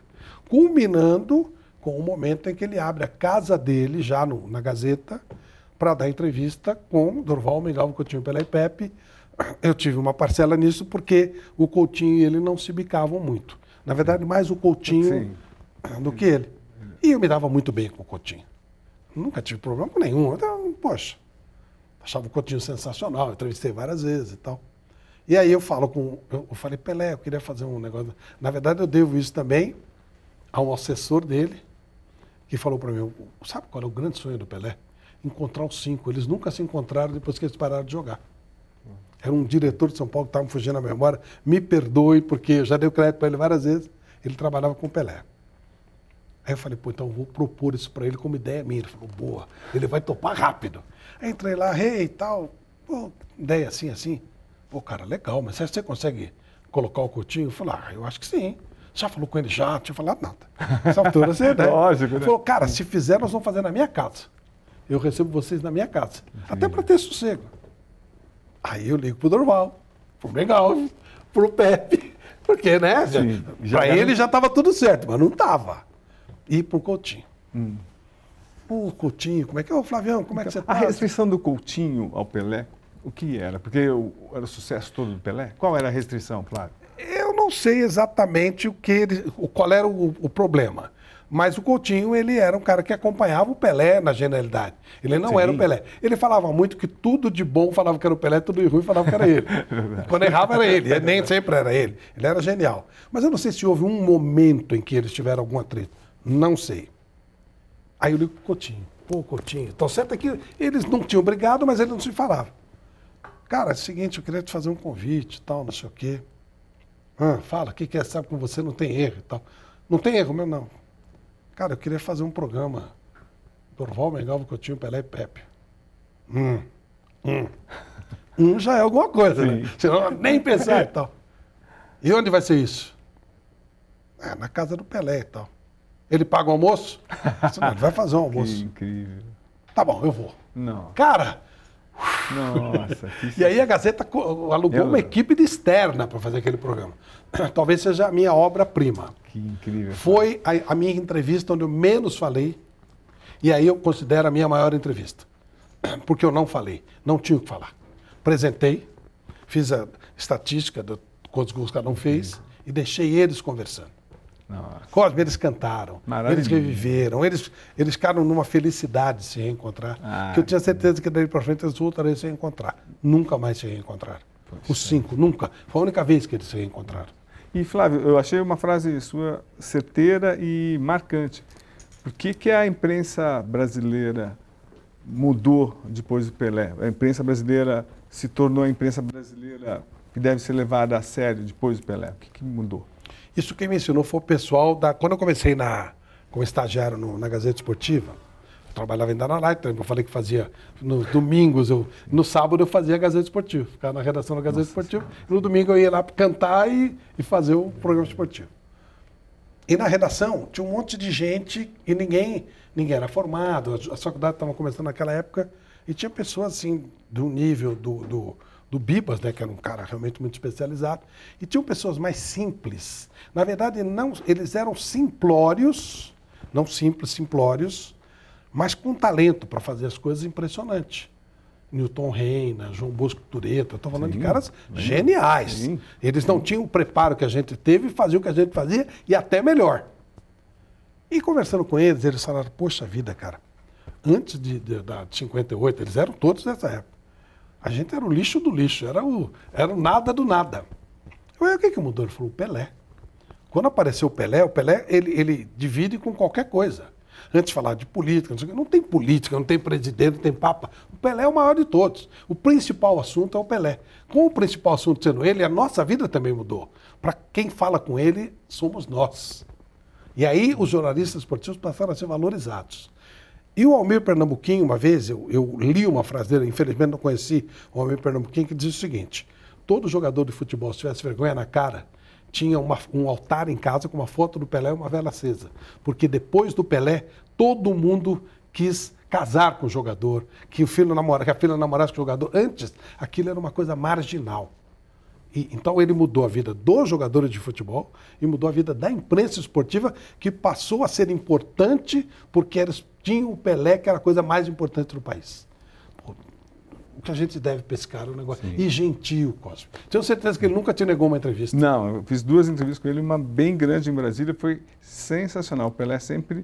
Culminando com o momento em que ele abre a casa dele, já no- na Gazeta, para dar entrevista com Dorval, Mengalvo, Coutinho, Pelé e Pepe. Eu tive uma parcela nisso porque o Coutinho e ele não se bicavam muito. Na verdade, mais o Coutinho do que ele. E eu me dava muito bem com o Coutinho. Nunca tive problema com nenhum. Então, poxa, achava o Coutinho sensacional, entrevistei várias vezes e tal. E aí eu falo com. Eu, eu falei, Pelé, eu queria fazer um negócio. Na verdade, eu devo isso também a um assessor dele, que falou para mim, sabe qual é o grande sonho do Pelé? Encontrar os cinco. Eles nunca se encontraram depois que eles pararam de jogar. Era um diretor de São Paulo que estava fugindo a memória. Me perdoe, porque eu já dei o crédito para ele várias vezes. Ele trabalhava com o Pelé. Aí eu falei, pô, então eu vou propor isso para ele como ideia minha. Ele falou, boa, ele vai topar rápido. Aí entrei lá, rei e tal, pô, ideia assim, assim. Pô, cara, legal, mas você consegue colocar o Coutinho? Eu falei, ah, eu acho que sim. Já falou com ele já? Não tinha falado nada. Essa altura você, né? [LAUGHS] Lógico, né? Ele falou, cara, se fizer, nós vamos fazer na minha casa. Eu recebo vocês na minha casa. Até para ter sossego. Aí eu ligo pro Dorval, pro Legal, pro Pepe. Porque, né? Sim, já Para ele já estava tudo certo, mas não estava. E pro Coutinho. Ô, Coutinho, como é que é? Ô, Flavião, como é que você A tá? restrição do Coutinho ao Pelé, o que era? Porque o- era o sucesso todo do Pelé? Qual era a restrição, Flávio? Eu não sei exatamente o que ele, o, qual era o, o problema. Mas o Coutinho, ele era um cara que acompanhava o Pelé na genialidade. Ele não Sim. era o Pelé. Ele falava muito que tudo de bom falava que era o Pelé, tudo de ruim falava que era ele. [LAUGHS] Quando errava era ele, ele nem sempre era ele. Ele era genial. Mas eu não sei se houve um momento em que eles tiveram algum atrito. Não sei. Aí eu ligo pro Coutinho. Pô, Coutinho, então certo é que eles não tinham brigado, mas eles não se falavam. Cara, é o seguinte, eu queria te fazer um convite e tal, não sei o quê. Ah, fala, o que, que é? Sabe com você não tem erro e tal. Não tem erro mesmo, não. Cara, eu queria fazer um programa. Dorval, Mengalvo, Coutinho, Pelé e Pepe. Hum. Hum. Um já é alguma coisa, né? Sim. Senão nem pensar e tal. E onde vai ser isso? É, na casa do Pelé e tal. Ele paga o almoço? Não, ele vai fazer um Que almoço. incrível. Tá bom, eu vou. Não. Cara, Nossa, que e aí a Gazeta alugou Eu- uma equipe de externa para fazer aquele programa. [CLEARS THROAT] Talvez seja a minha obra-prima. Que incrível. Foi a, a minha entrevista onde eu menos falei, e aí eu considero a minha maior entrevista. [CLEARS THROAT] Porque eu não falei, não tinha o que falar. Apresentei, fiz a estatística de quantos gols cada um fez e deixei eles conversando. Cosme, eles cantaram, eles reviveram, eles, eles ficaram numa felicidade de se reencontrar. Ah, que eu tinha certeza que daí para frente eles voltariam a se reencontrar. Nunca mais se reencontraram. Os cinco, nunca. Foi a única vez que eles se reencontraram. E Flávio, eu achei uma frase sua certeira e marcante. Por que, que a imprensa brasileira mudou depois do Pelé? A imprensa brasileira se tornou a imprensa brasileira que deve ser levada a sério depois do Pelé. O que, que mudou? Isso quem me ensinou foi o pessoal da. Quando eu comecei na, como estagiário no- na Gazeta Esportiva, eu trabalhava ainda na Light, eu falei que fazia nos domingos, eu, no sábado eu fazia a Gazeta Esportiva, ficava na redação da Gazeta Esportiva, e no domingo eu ia lá cantar e, e fazer o programa esportivo. E na redação tinha um monte de gente e ninguém, ninguém era formado, as, as faculdades estavam começando naquela época, e tinha pessoas assim, do nível do, do, do Bibas, né, que era um cara realmente muito especializado, e tinham pessoas mais simples. Na verdade, não, eles eram simplórios, não simples, simplórios, mas com talento para fazer as coisas impressionante. Newton Reina, João Bosco Tureta, estou falando Sim, de caras bem, geniais. sim. Eles não tinham o preparo que a gente teve e faziam o que a gente fazia e até melhor. E conversando com eles, eles falaram, poxa vida, cara, antes de, de, da- de 58, eles eram todos dessa época. A gente era o lixo do lixo, era o, era o nada do nada. Eu falei, o que, que mudou? Ele falou, o Pelé. Quando apareceu o Pelé, o Pelé ele, ele divide com qualquer coisa. Antes de falar de política, não, não tem política, não tem presidente, não tem papa. O Pelé é o maior de todos. O principal assunto é o Pelé. Com o principal assunto sendo ele, a nossa vida também mudou. Para quem fala com ele, somos nós. E aí os jornalistas esportivos passaram a ser valorizados. E o Almir Pernambuquinho, uma vez, eu, eu li uma frase dele, infelizmente não conheci o Almir Pernambuquinho, que diz o seguinte: todo jogador de futebol, se tivesse vergonha na cara, tinha uma- um altar em casa com uma foto do Pelé e uma vela acesa. Porque depois do Pelé, todo mundo quis casar com o jogador, que, o filho namora, que a filha namorasse com o jogador. Antes, aquilo era uma coisa marginal. E, então ele mudou a vida dos jogadores de futebol e mudou a vida da imprensa esportiva, que passou a ser importante porque eles tinham o Pelé, que era a coisa mais importante do país. Pô, o que a gente deve pescar é um negócio. E gentil, Cosme. Tenho certeza que ele nunca te negou uma entrevista. Não, eu fiz duas entrevistas com ele, uma bem grande em Brasília, foi sensacional. O Pelé sempre.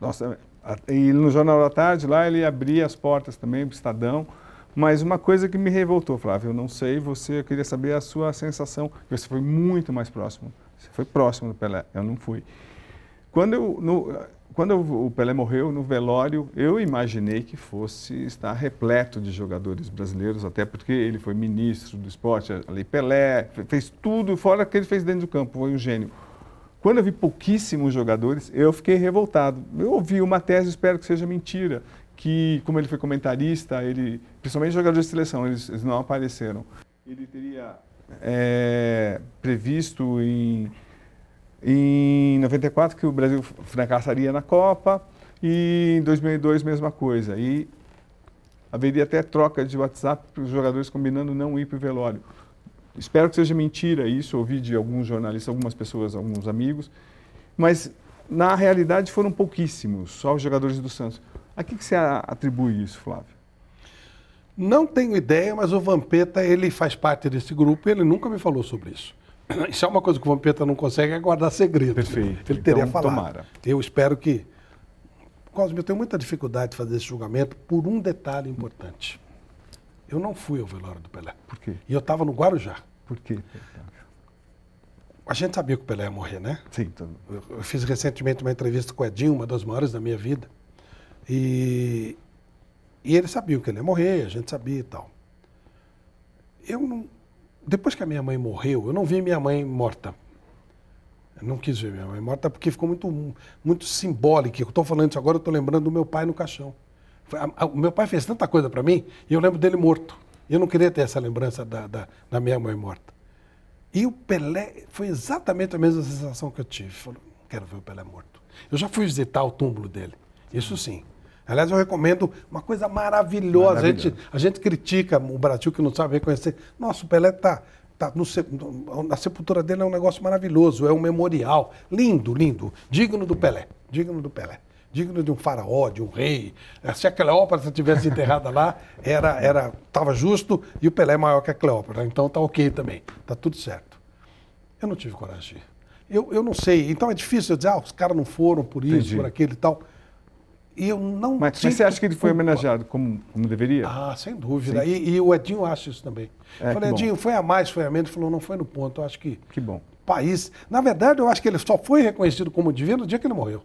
Nossa, e no Jornal da Tarde, lá ele abria as portas também para o Estadão. Mas uma coisa que me revoltou, Flávio, eu não sei, você, eu queria saber a sua sensação, que você foi muito mais próximo. Você foi próximo do Pelé, eu não fui. Quando, eu, no, quando o Pelé morreu, no velório, eu imaginei que fosse estar repleto de jogadores brasileiros, até porque ele foi ministro do esporte, a Lei Pelé, fe- fez tudo, fora que ele fez dentro do campo, foi um gênio. Quando eu vi pouquíssimos jogadores, eu fiquei revoltado. Eu ouvi uma tese, espero que seja mentira, que como ele foi comentarista, ele, principalmente jogadores de seleção, eles, eles não apareceram. Ele teria é, previsto em em 94 que o Brasil fracassaria na Copa e em 2002 mesma coisa. E haveria até troca de WhatsApp para os jogadores combinando não ir para o velório. Espero que seja mentira isso, ouvi de alguns jornalistas, algumas pessoas, alguns amigos. Mas na realidade foram pouquíssimos, só os jogadores do Santos. A que, que você atribui isso, Flávio? Não tenho ideia, mas o Vampeta ele faz parte desse grupo e ele nunca me falou sobre isso. [CLEARS THROAT] Isso é uma coisa que o Vampeta não consegue, é guardar segredo. Perfeito. Ele teria Então, falado. tomara. Eu espero que. Cosme, eu tenho muita dificuldade de fazer esse julgamento por um detalhe importante. Eu não fui ao velório do Pelé. Por quê? E eu estava no Guarujá. Por quê? A gente sabia que o Pelé ia morrer, né? Sim, todo... Eu, eu fiz recentemente uma entrevista com o Edinho, uma das maiores da minha vida. E, e ele sabia que ele ia morrer, a gente sabia e tal. Eu não. Depois que a minha mãe morreu, eu não vi minha mãe morta. Eu não quis ver minha mãe morta porque ficou muito, muito simbólico. Eu estou falando isso agora, eu estou lembrando do meu pai no caixão. O meu pai fez tanta coisa para mim e eu lembro dele morto. Eu não queria ter essa lembrança da, da, da minha mãe morta. E o Pelé foi exatamente a mesma sensação que eu tive. Falei, não quero ver o Pelé morto. Eu já fui visitar o túmulo dele. Isso sim. Aliás, eu recomendo uma coisa maravilhosa. A gente, a gente critica o Brasil que não sabe reconhecer. Nossa, o Pelé está. Tá no, a sepultura dele é um negócio maravilhoso, é um memorial. Lindo, lindo. Digno do Pelé. Digno do Pelé. Digno de um faraó, de um rei. Se a Cleópatra tivesse enterrada lá, era era estava justo e o Pelé é maior que a Cleópatra. Então tá ok também. Tá tudo certo. Eu não tive coragem. Eu, eu não sei. Então é difícil eu dizer, ah, os caras não foram por isso, Entendi. por aquilo e tal. E eu não. Mas, mas você acha que ele foi homenageado como, como deveria? Ah, sem dúvida. E, e o Edinho acha isso também. É, Falei. Edinho, foi a mais, foi a menos? Ele falou, não foi no ponto. Eu acho que Que bom. país. Na verdade, eu acho que ele só foi reconhecido como divino no dia que ele morreu.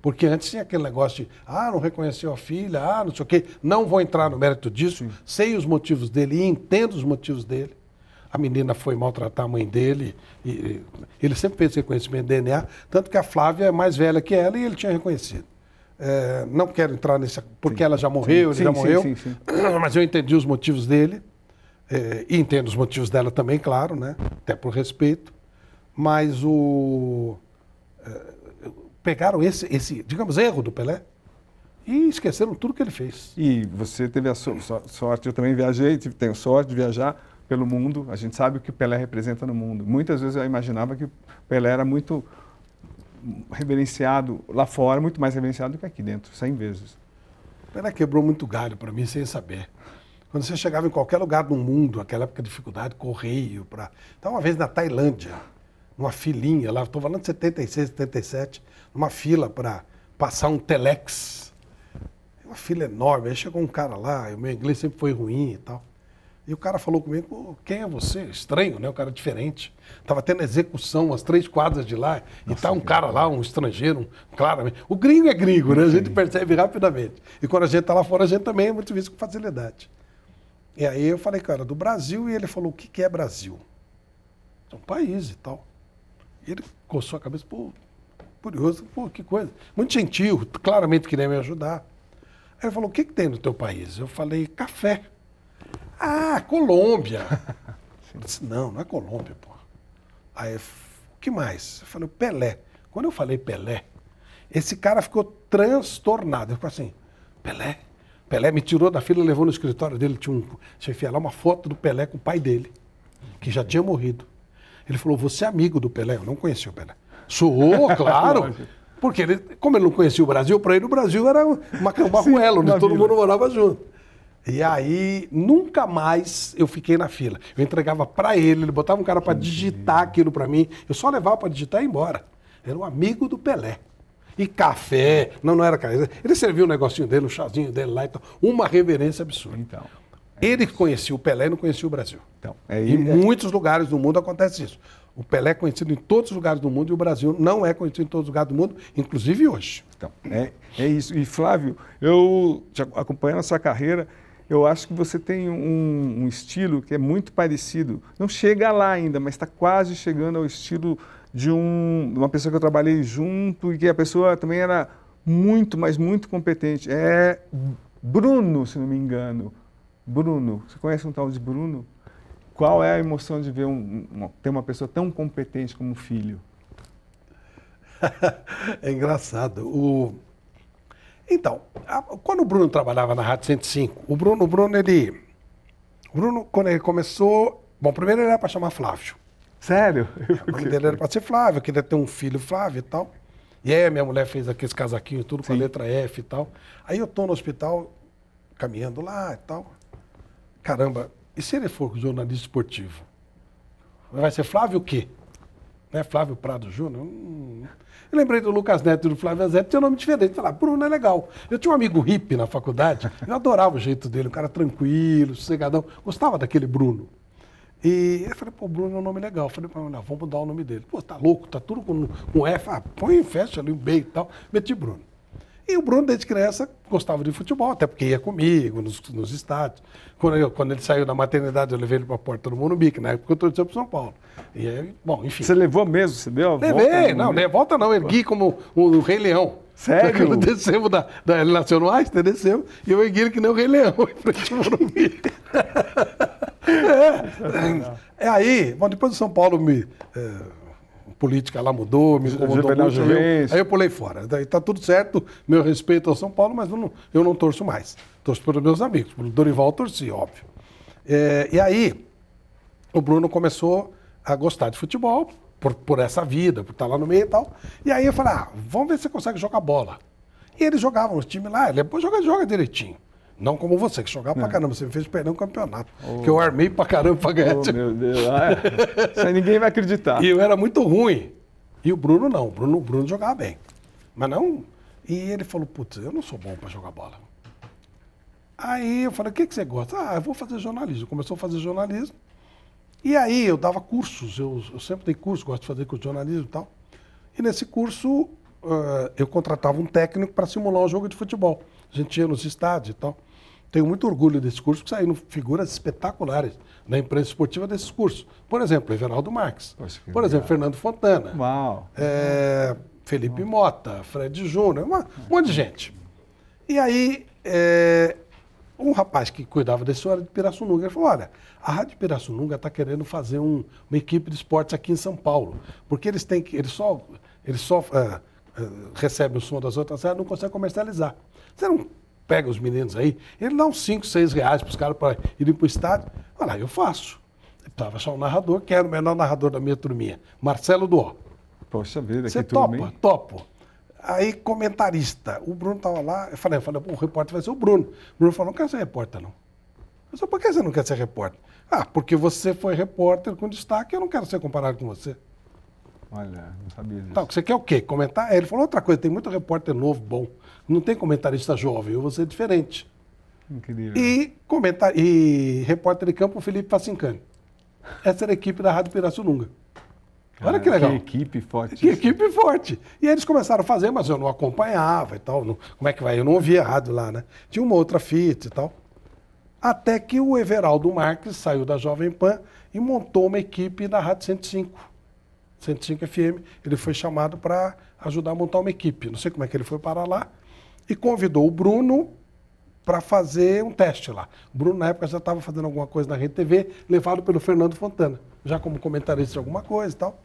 Porque antes tinha aquele negócio de, ah, não reconheceu a filha, ah, não sei o quê. Não vou entrar no mérito disso. Sei os motivos dele e entendo os motivos dele. A menina foi maltratar a mãe dele. E ele sempre fez reconhecimento de DNA. Tanto que a Flávia é mais velha que ela e ele tinha reconhecido. É, não quero entrar nessa. Porque ela já morreu, Sim, ele já sim, morreu. sim, sim. [CLEARS THROAT] Mas eu entendi os motivos dele. é, e entendo os motivos dela também, claro, né? Até por respeito. Mas o. é, pegaram esse, esse, digamos, erro do Pelé e esqueceram tudo que ele fez. E você teve a so- sorte, eu também viajei, tive- tenho sorte de viajar pelo mundo. A gente sabe o que o Pelé representa no mundo. Muitas vezes eu imaginava que o Pelé era muito reverenciado lá fora, muito mais reverenciado do que aqui dentro, 100 vezes. Pelé quebrou muito galho para mim sem saber. Quando você chegava em qualquer lugar do mundo, naquela época de dificuldade, correio, para. Então, uma vez na Tailândia, numa filinha lá, estou falando de 76, 77, numa fila para passar um telex. Uma fila enorme. Aí chegou um cara lá, o meu inglês sempre foi ruim e tal. E o cara falou comigo, "Pô, quem é você? Estranho, né? O cara diferente. Tava tendo execução umas três quadras de lá, e tá um cara lá, um estrangeiro, um, claramente. O gringo é gringo, né? A gente percebe rapidamente. E quando a gente tá lá fora, a gente também é muito visto com facilidade. E aí eu falei, cara, do Brasil, e ele falou, o que, que é Brasil? É um país e tal. E ele coçou a cabeça, pô, curioso, pô, que coisa. Muito gentil, claramente queria me ajudar. Aí ele falou, o que, que tem no teu país? Eu falei, café. Ah, Colômbia. [LAUGHS] Eu disse, não, não é Colômbia, pô. Aí, o que mais? Eu falei, o Pelé. Quando eu falei Pelé, esse cara ficou transtornado. Ele ficou assim, Pelé? Pelé me tirou da fila, levou no escritório dele, tinha um, enfiado lá uma foto do Pelé com o pai dele, que já tinha morrido. Ele falou, você é amigo do Pelé? Eu não conhecia o Pelé. Sou, [LAUGHS] claro. Porque ele, como ele não conhecia o Brasil, para ele o Brasil era uma, um barruelo, [LAUGHS] onde todo vila. mundo morava junto. E aí, nunca mais eu fiquei na fila. Eu entregava para ele, ele botava um cara para digitar aquilo para mim. Eu só levava para digitar e ir embora. Era um amigo do Pelé. E café, não, não era café. Ele serviu o negocinho dele, o chazinho dele lá e tal. Uma reverência absurda. Então, Ele conhecia o Pelé e não conhecia o Brasil. então é, Em é- muitos lugares do mundo acontece isso. O Pelé é conhecido em todos os lugares do mundo e o Brasil não é conhecido em todos os lugares do mundo, inclusive hoje. Então, é, é isso. E Flávio, eu te ac- acompanhando a sua carreira, eu acho que você tem um, um estilo que é muito parecido. Não chega lá ainda, mas está quase chegando ao estilo de um- uma pessoa que eu trabalhei junto e que a pessoa também era muito, mas muito competente. É Bruno, se não me engano. Bruno, você conhece um tal de Bruno? Qual é a emoção de ver um, um- ter uma pessoa tão competente como o filho? [LAUGHS] é engraçado. O... Então, a- quando o Bruno trabalhava na Rádio 105, o Bruno, o Bruno, ele. O Bruno, quando ele começou. Bom, primeiro ele era para chamar Flávio. Sério? O nome dele era para ser Flávio, eu queria ter um filho Flávio e tal. E aí a minha mulher fez aqueles casaquinhos, tudo com a Sim. letra F e tal. Aí eu tô no hospital, caminhando lá e tal. Caramba, e se ele for jornalista esportivo? Vai ser Flávio o quê? Né? Flávio Prado Júnior? Eu lembrei do Lucas Neto e do Flávio Azete, tinha nome diferente. Falei, ah, Bruno é legal. Eu tinha um amigo hippie na faculdade, eu adorava o jeito dele, um cara tranquilo, sossegadão. Gostava daquele Bruno. E eu falei, pô, Bruno é um nome legal. Eu falei, pô, não, vamos mudar o nome dele. Pô, tá louco, tá tudo com, com F. Ah, põe fecha ali um B e tal. Meti Bruno. E o Bruno, desde criança, gostava de futebol, até porque ia comigo nos, nos estádios. Quando, eu- quando ele saiu da maternidade, eu levei ele para a porta do Morumbi, que na época eu torcia para São Paulo. E aí, bom, enfim. Você levou mesmo? Você deu a volta? Levei, no não, ne- volta não, ergui como o, o Rei Leão. Sério? Descemos da, da. Ele nasceu no Einstein, descemos, e eu ergui ele que nem o Rei Leão em frente ao Morumbi. [LAUGHS] é. é aí, bom, depois o São Paulo me. é, política lá mudou, me incomodou muito. aí eu-. Aí eu pulei fora. Daí tá tudo certo, meu respeito ao São Paulo, mas eu não, eu não torço mais. Torço pelos meus amigos. Pelo Dorival torci, óbvio. É, e aí, o Bruno começou a gostar de futebol, por, por essa vida, por estar lá no meio e tal. E aí eu falei, ah, vamos ver se você consegue jogar bola. E ele jogava nos times lá, ele depois joga, joga direitinho. Não como você, que jogava pra caramba. Você me fez perder um campeonato. Que eu armei pra caramba pra ganhar. Oh, meu Deus. Ah, é. Isso aí ninguém vai acreditar. [LAUGHS] E eu era muito ruim. E o Bruno não. O Bruno, o Bruno jogava bem. Mas não. E ele falou: Putz, eu não sou bom para jogar bola. Aí eu falei: O que, que você gosta? Ah, eu vou fazer jornalismo. Começou a fazer jornalismo. E aí eu dava cursos. Eu, eu sempre dei curso, gosto de fazer curso de jornalismo e tal. E nesse curso ah, eu contratava um técnico para simular um jogo de futebol. A gente ia nos estádios e tal. Tenho muito orgulho desse curso, porque saíram figuras espetaculares na imprensa esportiva desses cursos. Por exemplo, Everaldo Marques. Poxa, Por exemplo, legal. Fernando Fontana. Uau. É, Felipe Mota, Fred Júnior, uma- um monte de gente. E aí, é, um rapaz que cuidava desse era de Pirassununga, ele falou, olha, a Rádio Pirassununga está querendo fazer um- uma equipe de esportes aqui em São Paulo, porque eles têm que, eles só, eles só é, é, recebem o som das outras rádios, não conseguem comercializar. Você não pega os meninos aí, ele dá uns 5, 6 reais para os caras para irem para o estádio, olha lá, eu faço. Precisava achar um narrador, que era o menor narrador da minha turminha, Marcelo Duó. Poxa vida, Você que turma, topa? hein? Topo. Aí, comentarista. O Bruno estava lá, eu falei, eu falei, "Pô, o repórter vai ser o Bruno. O Bruno falou, não quero ser repórter, não. Eu falei, por que você não quer ser repórter? Ah, porque você foi repórter com destaque, eu não quero ser comparado com você. Olha, não sabia disso. Tá, você quer o quê? Comentar? Aí Ele falou outra coisa, tem muito repórter novo, bom. Não tem comentarista jovem, eu vou ser diferente. Incrível. E, comentar, e repórter de campo, o Felipe Facincani. Essa era a equipe da Rádio Pirassununga. Olha que legal. Que equipe forte. Que equipe forte. E eles começaram a fazer, mas eu não acompanhava e tal. não- como é que vai? Eu não ouvia rádio lá, né? Tinha uma outra fita e tal. Até que o Everaldo Marques saiu da Jovem Pan e montou uma equipe da Rádio 105. 105 FM. Ele foi chamado para ajudar a montar uma equipe. Não sei como é que ele foi parar lá. E convidou o Bruno para fazer um teste lá. O Bruno, na época, já estava fazendo alguma coisa na Rede TV, levado pelo Fernando Fontana, já como comentarista de alguma coisa e tal.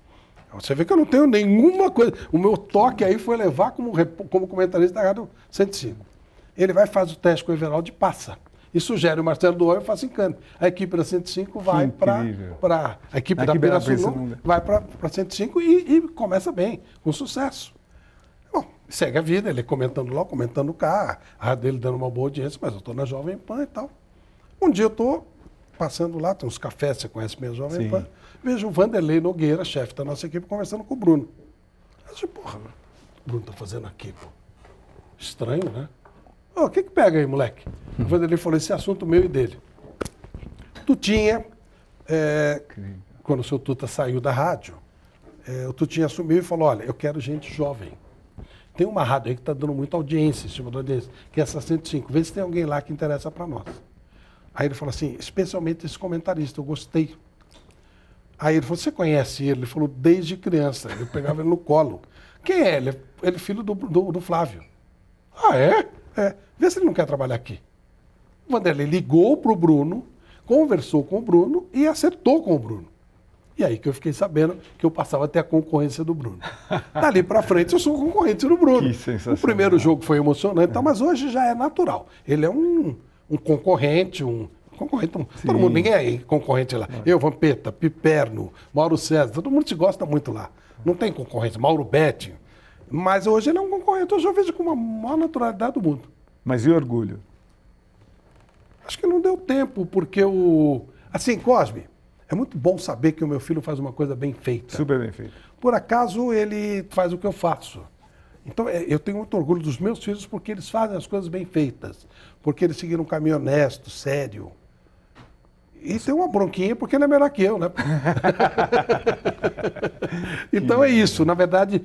Você vê que eu não tenho nenhuma coisa. O meu toque aí foi levar como, como comentarista da Rádio 105. Ele vai fazer o teste com o Everaldo e passa. E sugere o Marcelo Duói e faz encano. A equipe da 105 vai para. A equipe A da Pirassununga vai para 105 e, e começa bem, com sucesso. Bom, segue a vida, ele comentando lá, comentando cá, a rádio dele dando uma boa audiência, mas eu estou na Jovem Pan e tal. Um dia eu estou passando lá, tem uns cafés, você conhece mesmo Jovem Sim. Pan, vejo o Vanderlei Nogueira, chefe da nossa equipe, conversando com o Bruno. Eu disse, porra, o Bruno tá fazendo aqui, pô. Estranho, né? Ô, o que que pega aí, moleque? O Vanderlei falou, esse assunto meu e dele. Tutinha, é, quando o seu Tuta saiu da rádio, é, o Tutinha assumiu e falou, olha, eu quero gente jovem. Tem uma rádio aí que está dando muita audiência, estima da audiência, que é essa 105. Vê se tem alguém lá que interessa para nós. Aí ele falou assim, especialmente esse comentarista, eu gostei. Aí ele falou, você conhece ele? Ele falou, desde criança. Eu pegava ele no colo. Quem é ele? Ele é filho do, do, do Flávio. Ah, é? É. Vê se ele não quer trabalhar aqui. O Vanderlei ligou para o Bruno, conversou com o Bruno e acertou com o Bruno. E aí que eu fiquei sabendo que eu passava até a concorrência do Bruno. [LAUGHS] Dali para frente eu sou concorrente do Bruno. Que sensacional. O primeiro jogo foi emocionante, tá, mas hoje já é natural. Ele é um, um concorrente, um concorrente, um, todo mundo, ninguém é concorrente lá. Eu, Vampeta, Piperno, Mauro César, todo mundo se gosta muito lá. Não tem concorrência. Mauro Betti. Mas hoje ele é um concorrente, hoje eu vejo com a maior naturalidade do mundo. Mas e orgulho? Acho que não deu tempo, porque o. Assim, Cosme, é muito bom saber que o meu filho faz uma coisa bem feita. Super bem feito. Por acaso ele faz o que eu faço. Então é, eu tenho muito orgulho dos meus filhos porque eles fazem as coisas bem feitas, porque eles seguiram um caminho honesto, sério. E tem uma bronquinha porque ele é melhor que eu, né? [LAUGHS] então é isso. Na verdade,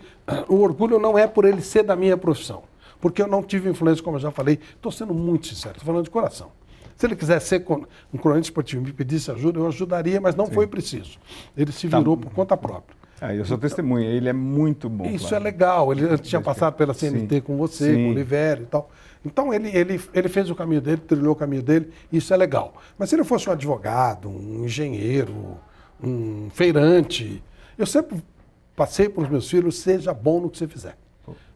o orgulho não é por ele ser da minha profissão. Porque eu não tive influência, como eu já falei. Estou sendo muito sincero, estou falando de coração. Se ele quiser ser um cronista esportivo e me pedisse ajuda, eu ajudaria, mas não Sim. foi preciso. Ele se virou tá. por conta própria. Ah, eu sou testemunha, ele é muito bom. Isso claro. é legal. Ele tinha passado pela CNT Sim. com você, Sim. com o Oliveira e tal. Então ele, ele, ele fez o caminho dele, trilhou o caminho dele, isso é legal. Mas se ele fosse um advogado, um engenheiro, um feirante, eu sempre passei para os meus filhos, seja bom no que você fizer.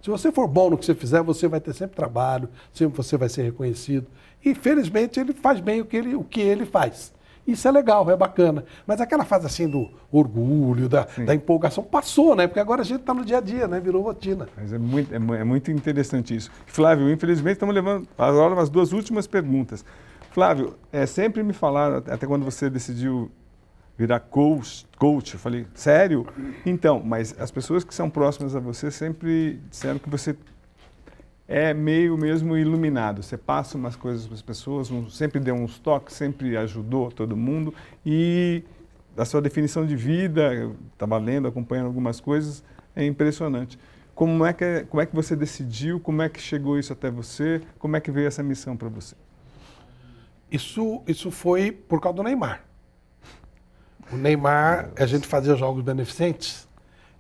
Se você for bom no que você fizer, você vai ter sempre trabalho, sempre você vai ser reconhecido. E felizmente ele faz bem o que ele, o que ele faz. Isso é legal, é bacana. Mas aquela fase assim do orgulho, da, da empolgação, passou, né? Porque agora a gente está no dia a dia, né? Virou rotina. Mas é muito, é, é muito interessante isso. Flávio, infelizmente estamos levando agora as duas últimas perguntas. Flávio, é, sempre me falaram, até quando você decidiu virar coach, coach, eu falei, sério? Então, mas as pessoas que são próximas a você sempre disseram que você é meio mesmo iluminado. Você passa umas coisas para as pessoas, um, sempre deu uns toques, sempre ajudou todo mundo. E a sua definição de vida, estava lendo, acompanhando algumas coisas, é impressionante. Como é, que, como é que você decidiu? Como é que chegou isso até você? Como é que veio essa missão para você? Isso, isso foi por causa do Neymar. O Neymar, a gente fazia jogos beneficentes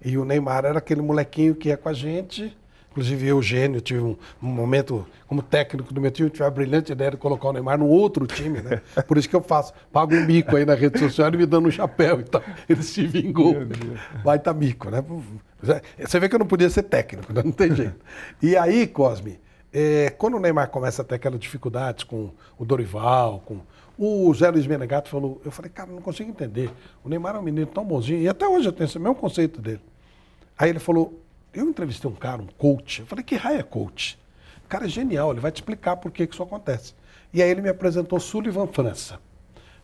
e o Neymar era aquele molequinho que ia com a gente Inclusive, eu, Gênio, tive um, um, momento como técnico do meu time, tive a brilhante ideia de colocar o Neymar no outro time, né? [LAUGHS] Por isso que eu faço, pago um mico aí na rede social e me dando um chapéu e tal. Ele se vingou. Vai tá mico, né? Você vê que eu não podia ser técnico, né? não tem jeito. E aí, Cosme, é, quando o Neymar começa a ter aquelas dificuldades com o Dorival, com o Zé Luiz Menegato falou, eu falei, cara, não consigo entender. O Neymar é um menino tão bonzinho, e até hoje eu tenho esse mesmo conceito dele. Aí ele falou, eu entrevistei um cara, um coach. Eu falei, que raio é coach? O cara é genial, ele vai te explicar por que, que isso acontece. E aí ele me apresentou Sullivan França.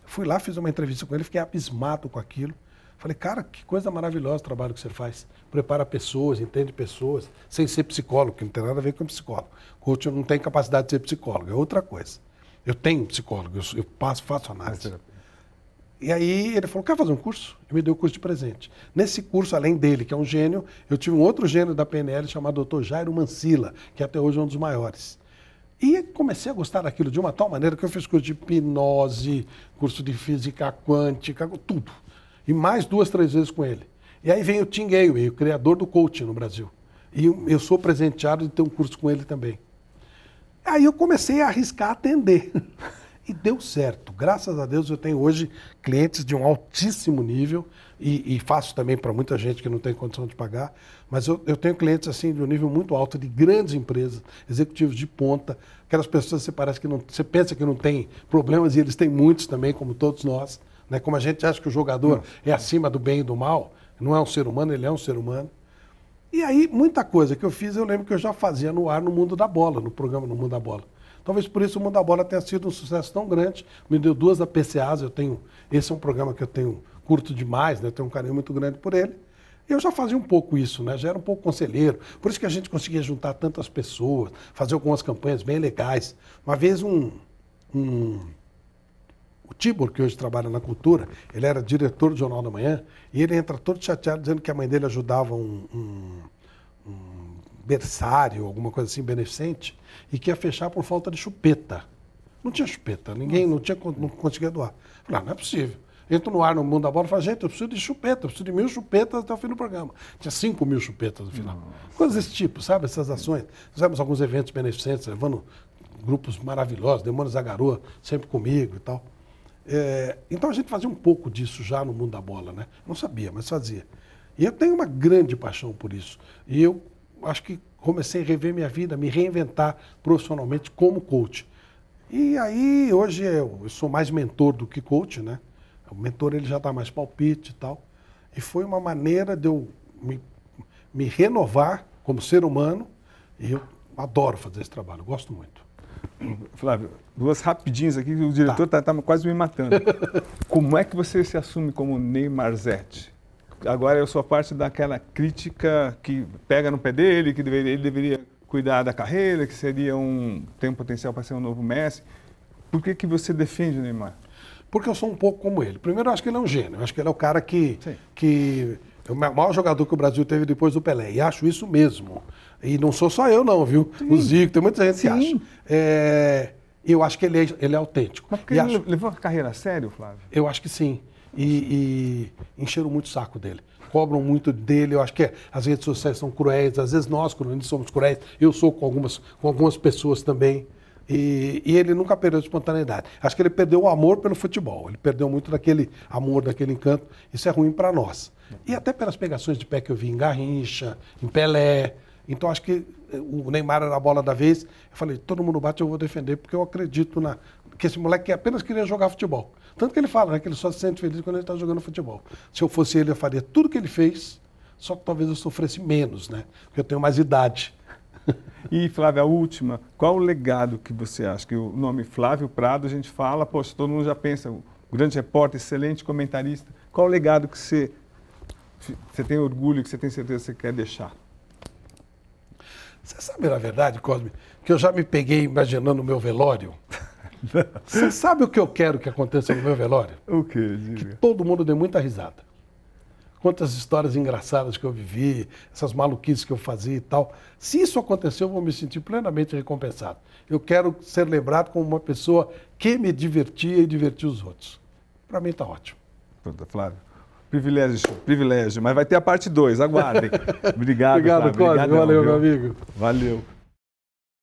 Fui lá, fiz uma entrevista com ele, fiquei abismado com aquilo. Falei, cara, que coisa maravilhosa o trabalho que você faz. Prepara pessoas, entende pessoas, sem ser psicólogo, que não tem nada a ver com psicólogo. Coach não tem capacidade de ser psicólogo, é outra coisa. Eu tenho psicólogo, eu, eu passo, faço análise. E aí ele falou, quer fazer um curso? E me deu o curso de presente. Nesse curso, além dele, que é um gênio, eu tive um outro gênio da PNL chamado Dr. Jairo Mancila, que até hoje é um dos maiores. E comecei a gostar daquilo de uma tal maneira que eu fiz curso de hipnose, curso de física quântica, tudo. E mais duas, três vezes com ele. E aí vem o Tim Gale, o criador do coaching no Brasil. E eu sou presenteado de ter um curso com ele também. Aí eu comecei a arriscar atender. [LAUGHS] E deu certo. Graças a Deus eu tenho hoje clientes de um altíssimo nível e, e faço também para muita gente que não tem condição de pagar. Mas eu, eu, tenho clientes assim de um nível muito alto, de grandes empresas, executivos de ponta, aquelas pessoas que você parece que não. Você pensa que não tem problemas e eles têm muitos também, como todos nós. Né? Como a gente acha que o jogador é acima do bem e do mal, não é um ser humano, ele é um ser humano. E aí, muita coisa que eu fiz, eu lembro que eu já fazia no ar no Mundo da Bola, no programa No Mundo da Bola. Talvez por isso o Mundo da Bola tenha sido um sucesso tão grande. Me deu duas APCAs, eu tenho. Esse é um programa que eu tenho curto demais, né? tenho um carinho muito grande por ele. Eu já fazia um pouco isso, né? Já era um pouco conselheiro. Por isso que a gente conseguia juntar tantas pessoas, fazer algumas campanhas bem legais. Uma vez um, um o Tibor, que hoje trabalha na cultura, ele era diretor do Jornal da Manhã, e ele entra todo chateado dizendo que a mãe dele ajudava um, um, um berçário, alguma coisa assim, beneficente, e que ia fechar por falta de chupeta. Não tinha chupeta, ninguém não, tinha, não conseguia doar. Falei, ah, não é possível. Entro no ar no mundo da bola e falo, gente, eu preciso de chupeta, eu preciso de mil chupetas até o fim do programa. Tinha cinco mil chupetas no final. Nossa. Coisas desse tipo, sabe? Essas ações. Fizemos alguns eventos beneficentes, levando grupos maravilhosos, Demônios da Garoa, sempre comigo e tal. É, então a gente fazia um pouco disso já no mundo da bola, né? Não sabia, mas fazia. E eu tenho uma grande paixão por isso. E eu acho que comecei a rever minha vida, me reinventar profissionalmente como coach. E aí, hoje eu, eu sou mais mentor do que coach, né? O mentor ele já dá mais palpite e tal. E foi uma maneira de eu me, me renovar como ser humano, e eu adoro fazer esse trabalho, gosto muito. Flávio, duas rapidinhas aqui, o diretor está tá, tá quase me matando. [LAUGHS] como é que você se assume como Neymar Zete? Agora eu sou parte daquela crítica que pega no pé dele, que deveria, ele deveria cuidar da carreira, que seria um tem um potencial para ser um novo Messi. Por que, que você defende o Neymar? Porque eu sou um pouco como ele. Primeiro, eu acho que ele é um gênio. Eu acho que ele é o cara que, que é o maior jogador que o Brasil teve depois do Pelé. E acho isso mesmo. E não sou só eu, não, viu? Sim. O Zico, tem muita gente Sim. que acha. É, eu acho que ele é, ele é autêntico. Mas porque e ele acho... levou a carreira a sério, Flávio? Eu acho que sim. E, e encheram muito o saco dele. Cobram muito dele. Eu acho que as redes sociais são cruéis. Às vezes nós, quando somos cruéis, eu sou com algumas, com algumas pessoas também. E, e, ele nunca perdeu a espontaneidade. Acho que ele perdeu o amor pelo futebol. Ele perdeu muito daquele amor, daquele encanto. Isso é ruim para nós. E até pelas pegações de pé que eu vi em Garrincha, em Pelé. Então acho que eh, o Neymar era a bola da vez. Eu falei, todo mundo bate, eu vou defender, porque eu acredito na que esse moleque apenas queria jogar futebol. Tanto que ele fala né, que ele só se sente feliz quando ele está jogando futebol. Se eu fosse ele, eu faria tudo que ele fez, só que talvez eu sofresse menos, né? Porque eu tenho mais idade. [LAUGHS] E, Flávia, a última, qual o legado que você acha? Que o nome Flávio Prado, a gente fala, poxa, todo mundo já pensa, grande repórter, excelente comentarista. Qual o legado que você, você tem orgulho, que você tem certeza que você quer deixar? Você sabe, na verdade, Cosme, que eu já me peguei imaginando o meu velório? [LAUGHS] Você sabe o que eu quero que aconteça no meu velório? O quê? Diga. Que todo mundo dê muita risada quantas histórias engraçadas que eu vivi, essas maluquices que eu fazia e tal. Se isso acontecer, eu vou me sentir plenamente recompensado. Eu quero ser lembrado como uma pessoa que me divertia e divertia os outros. Para mim está ótimo. Pronto, Flávio. Privilégio, privilégio. Mas vai ter a parte 2, aguardem. [LAUGHS] Obrigado, Obrigado. Obrigado, valeu, viu? meu amigo. Valeu.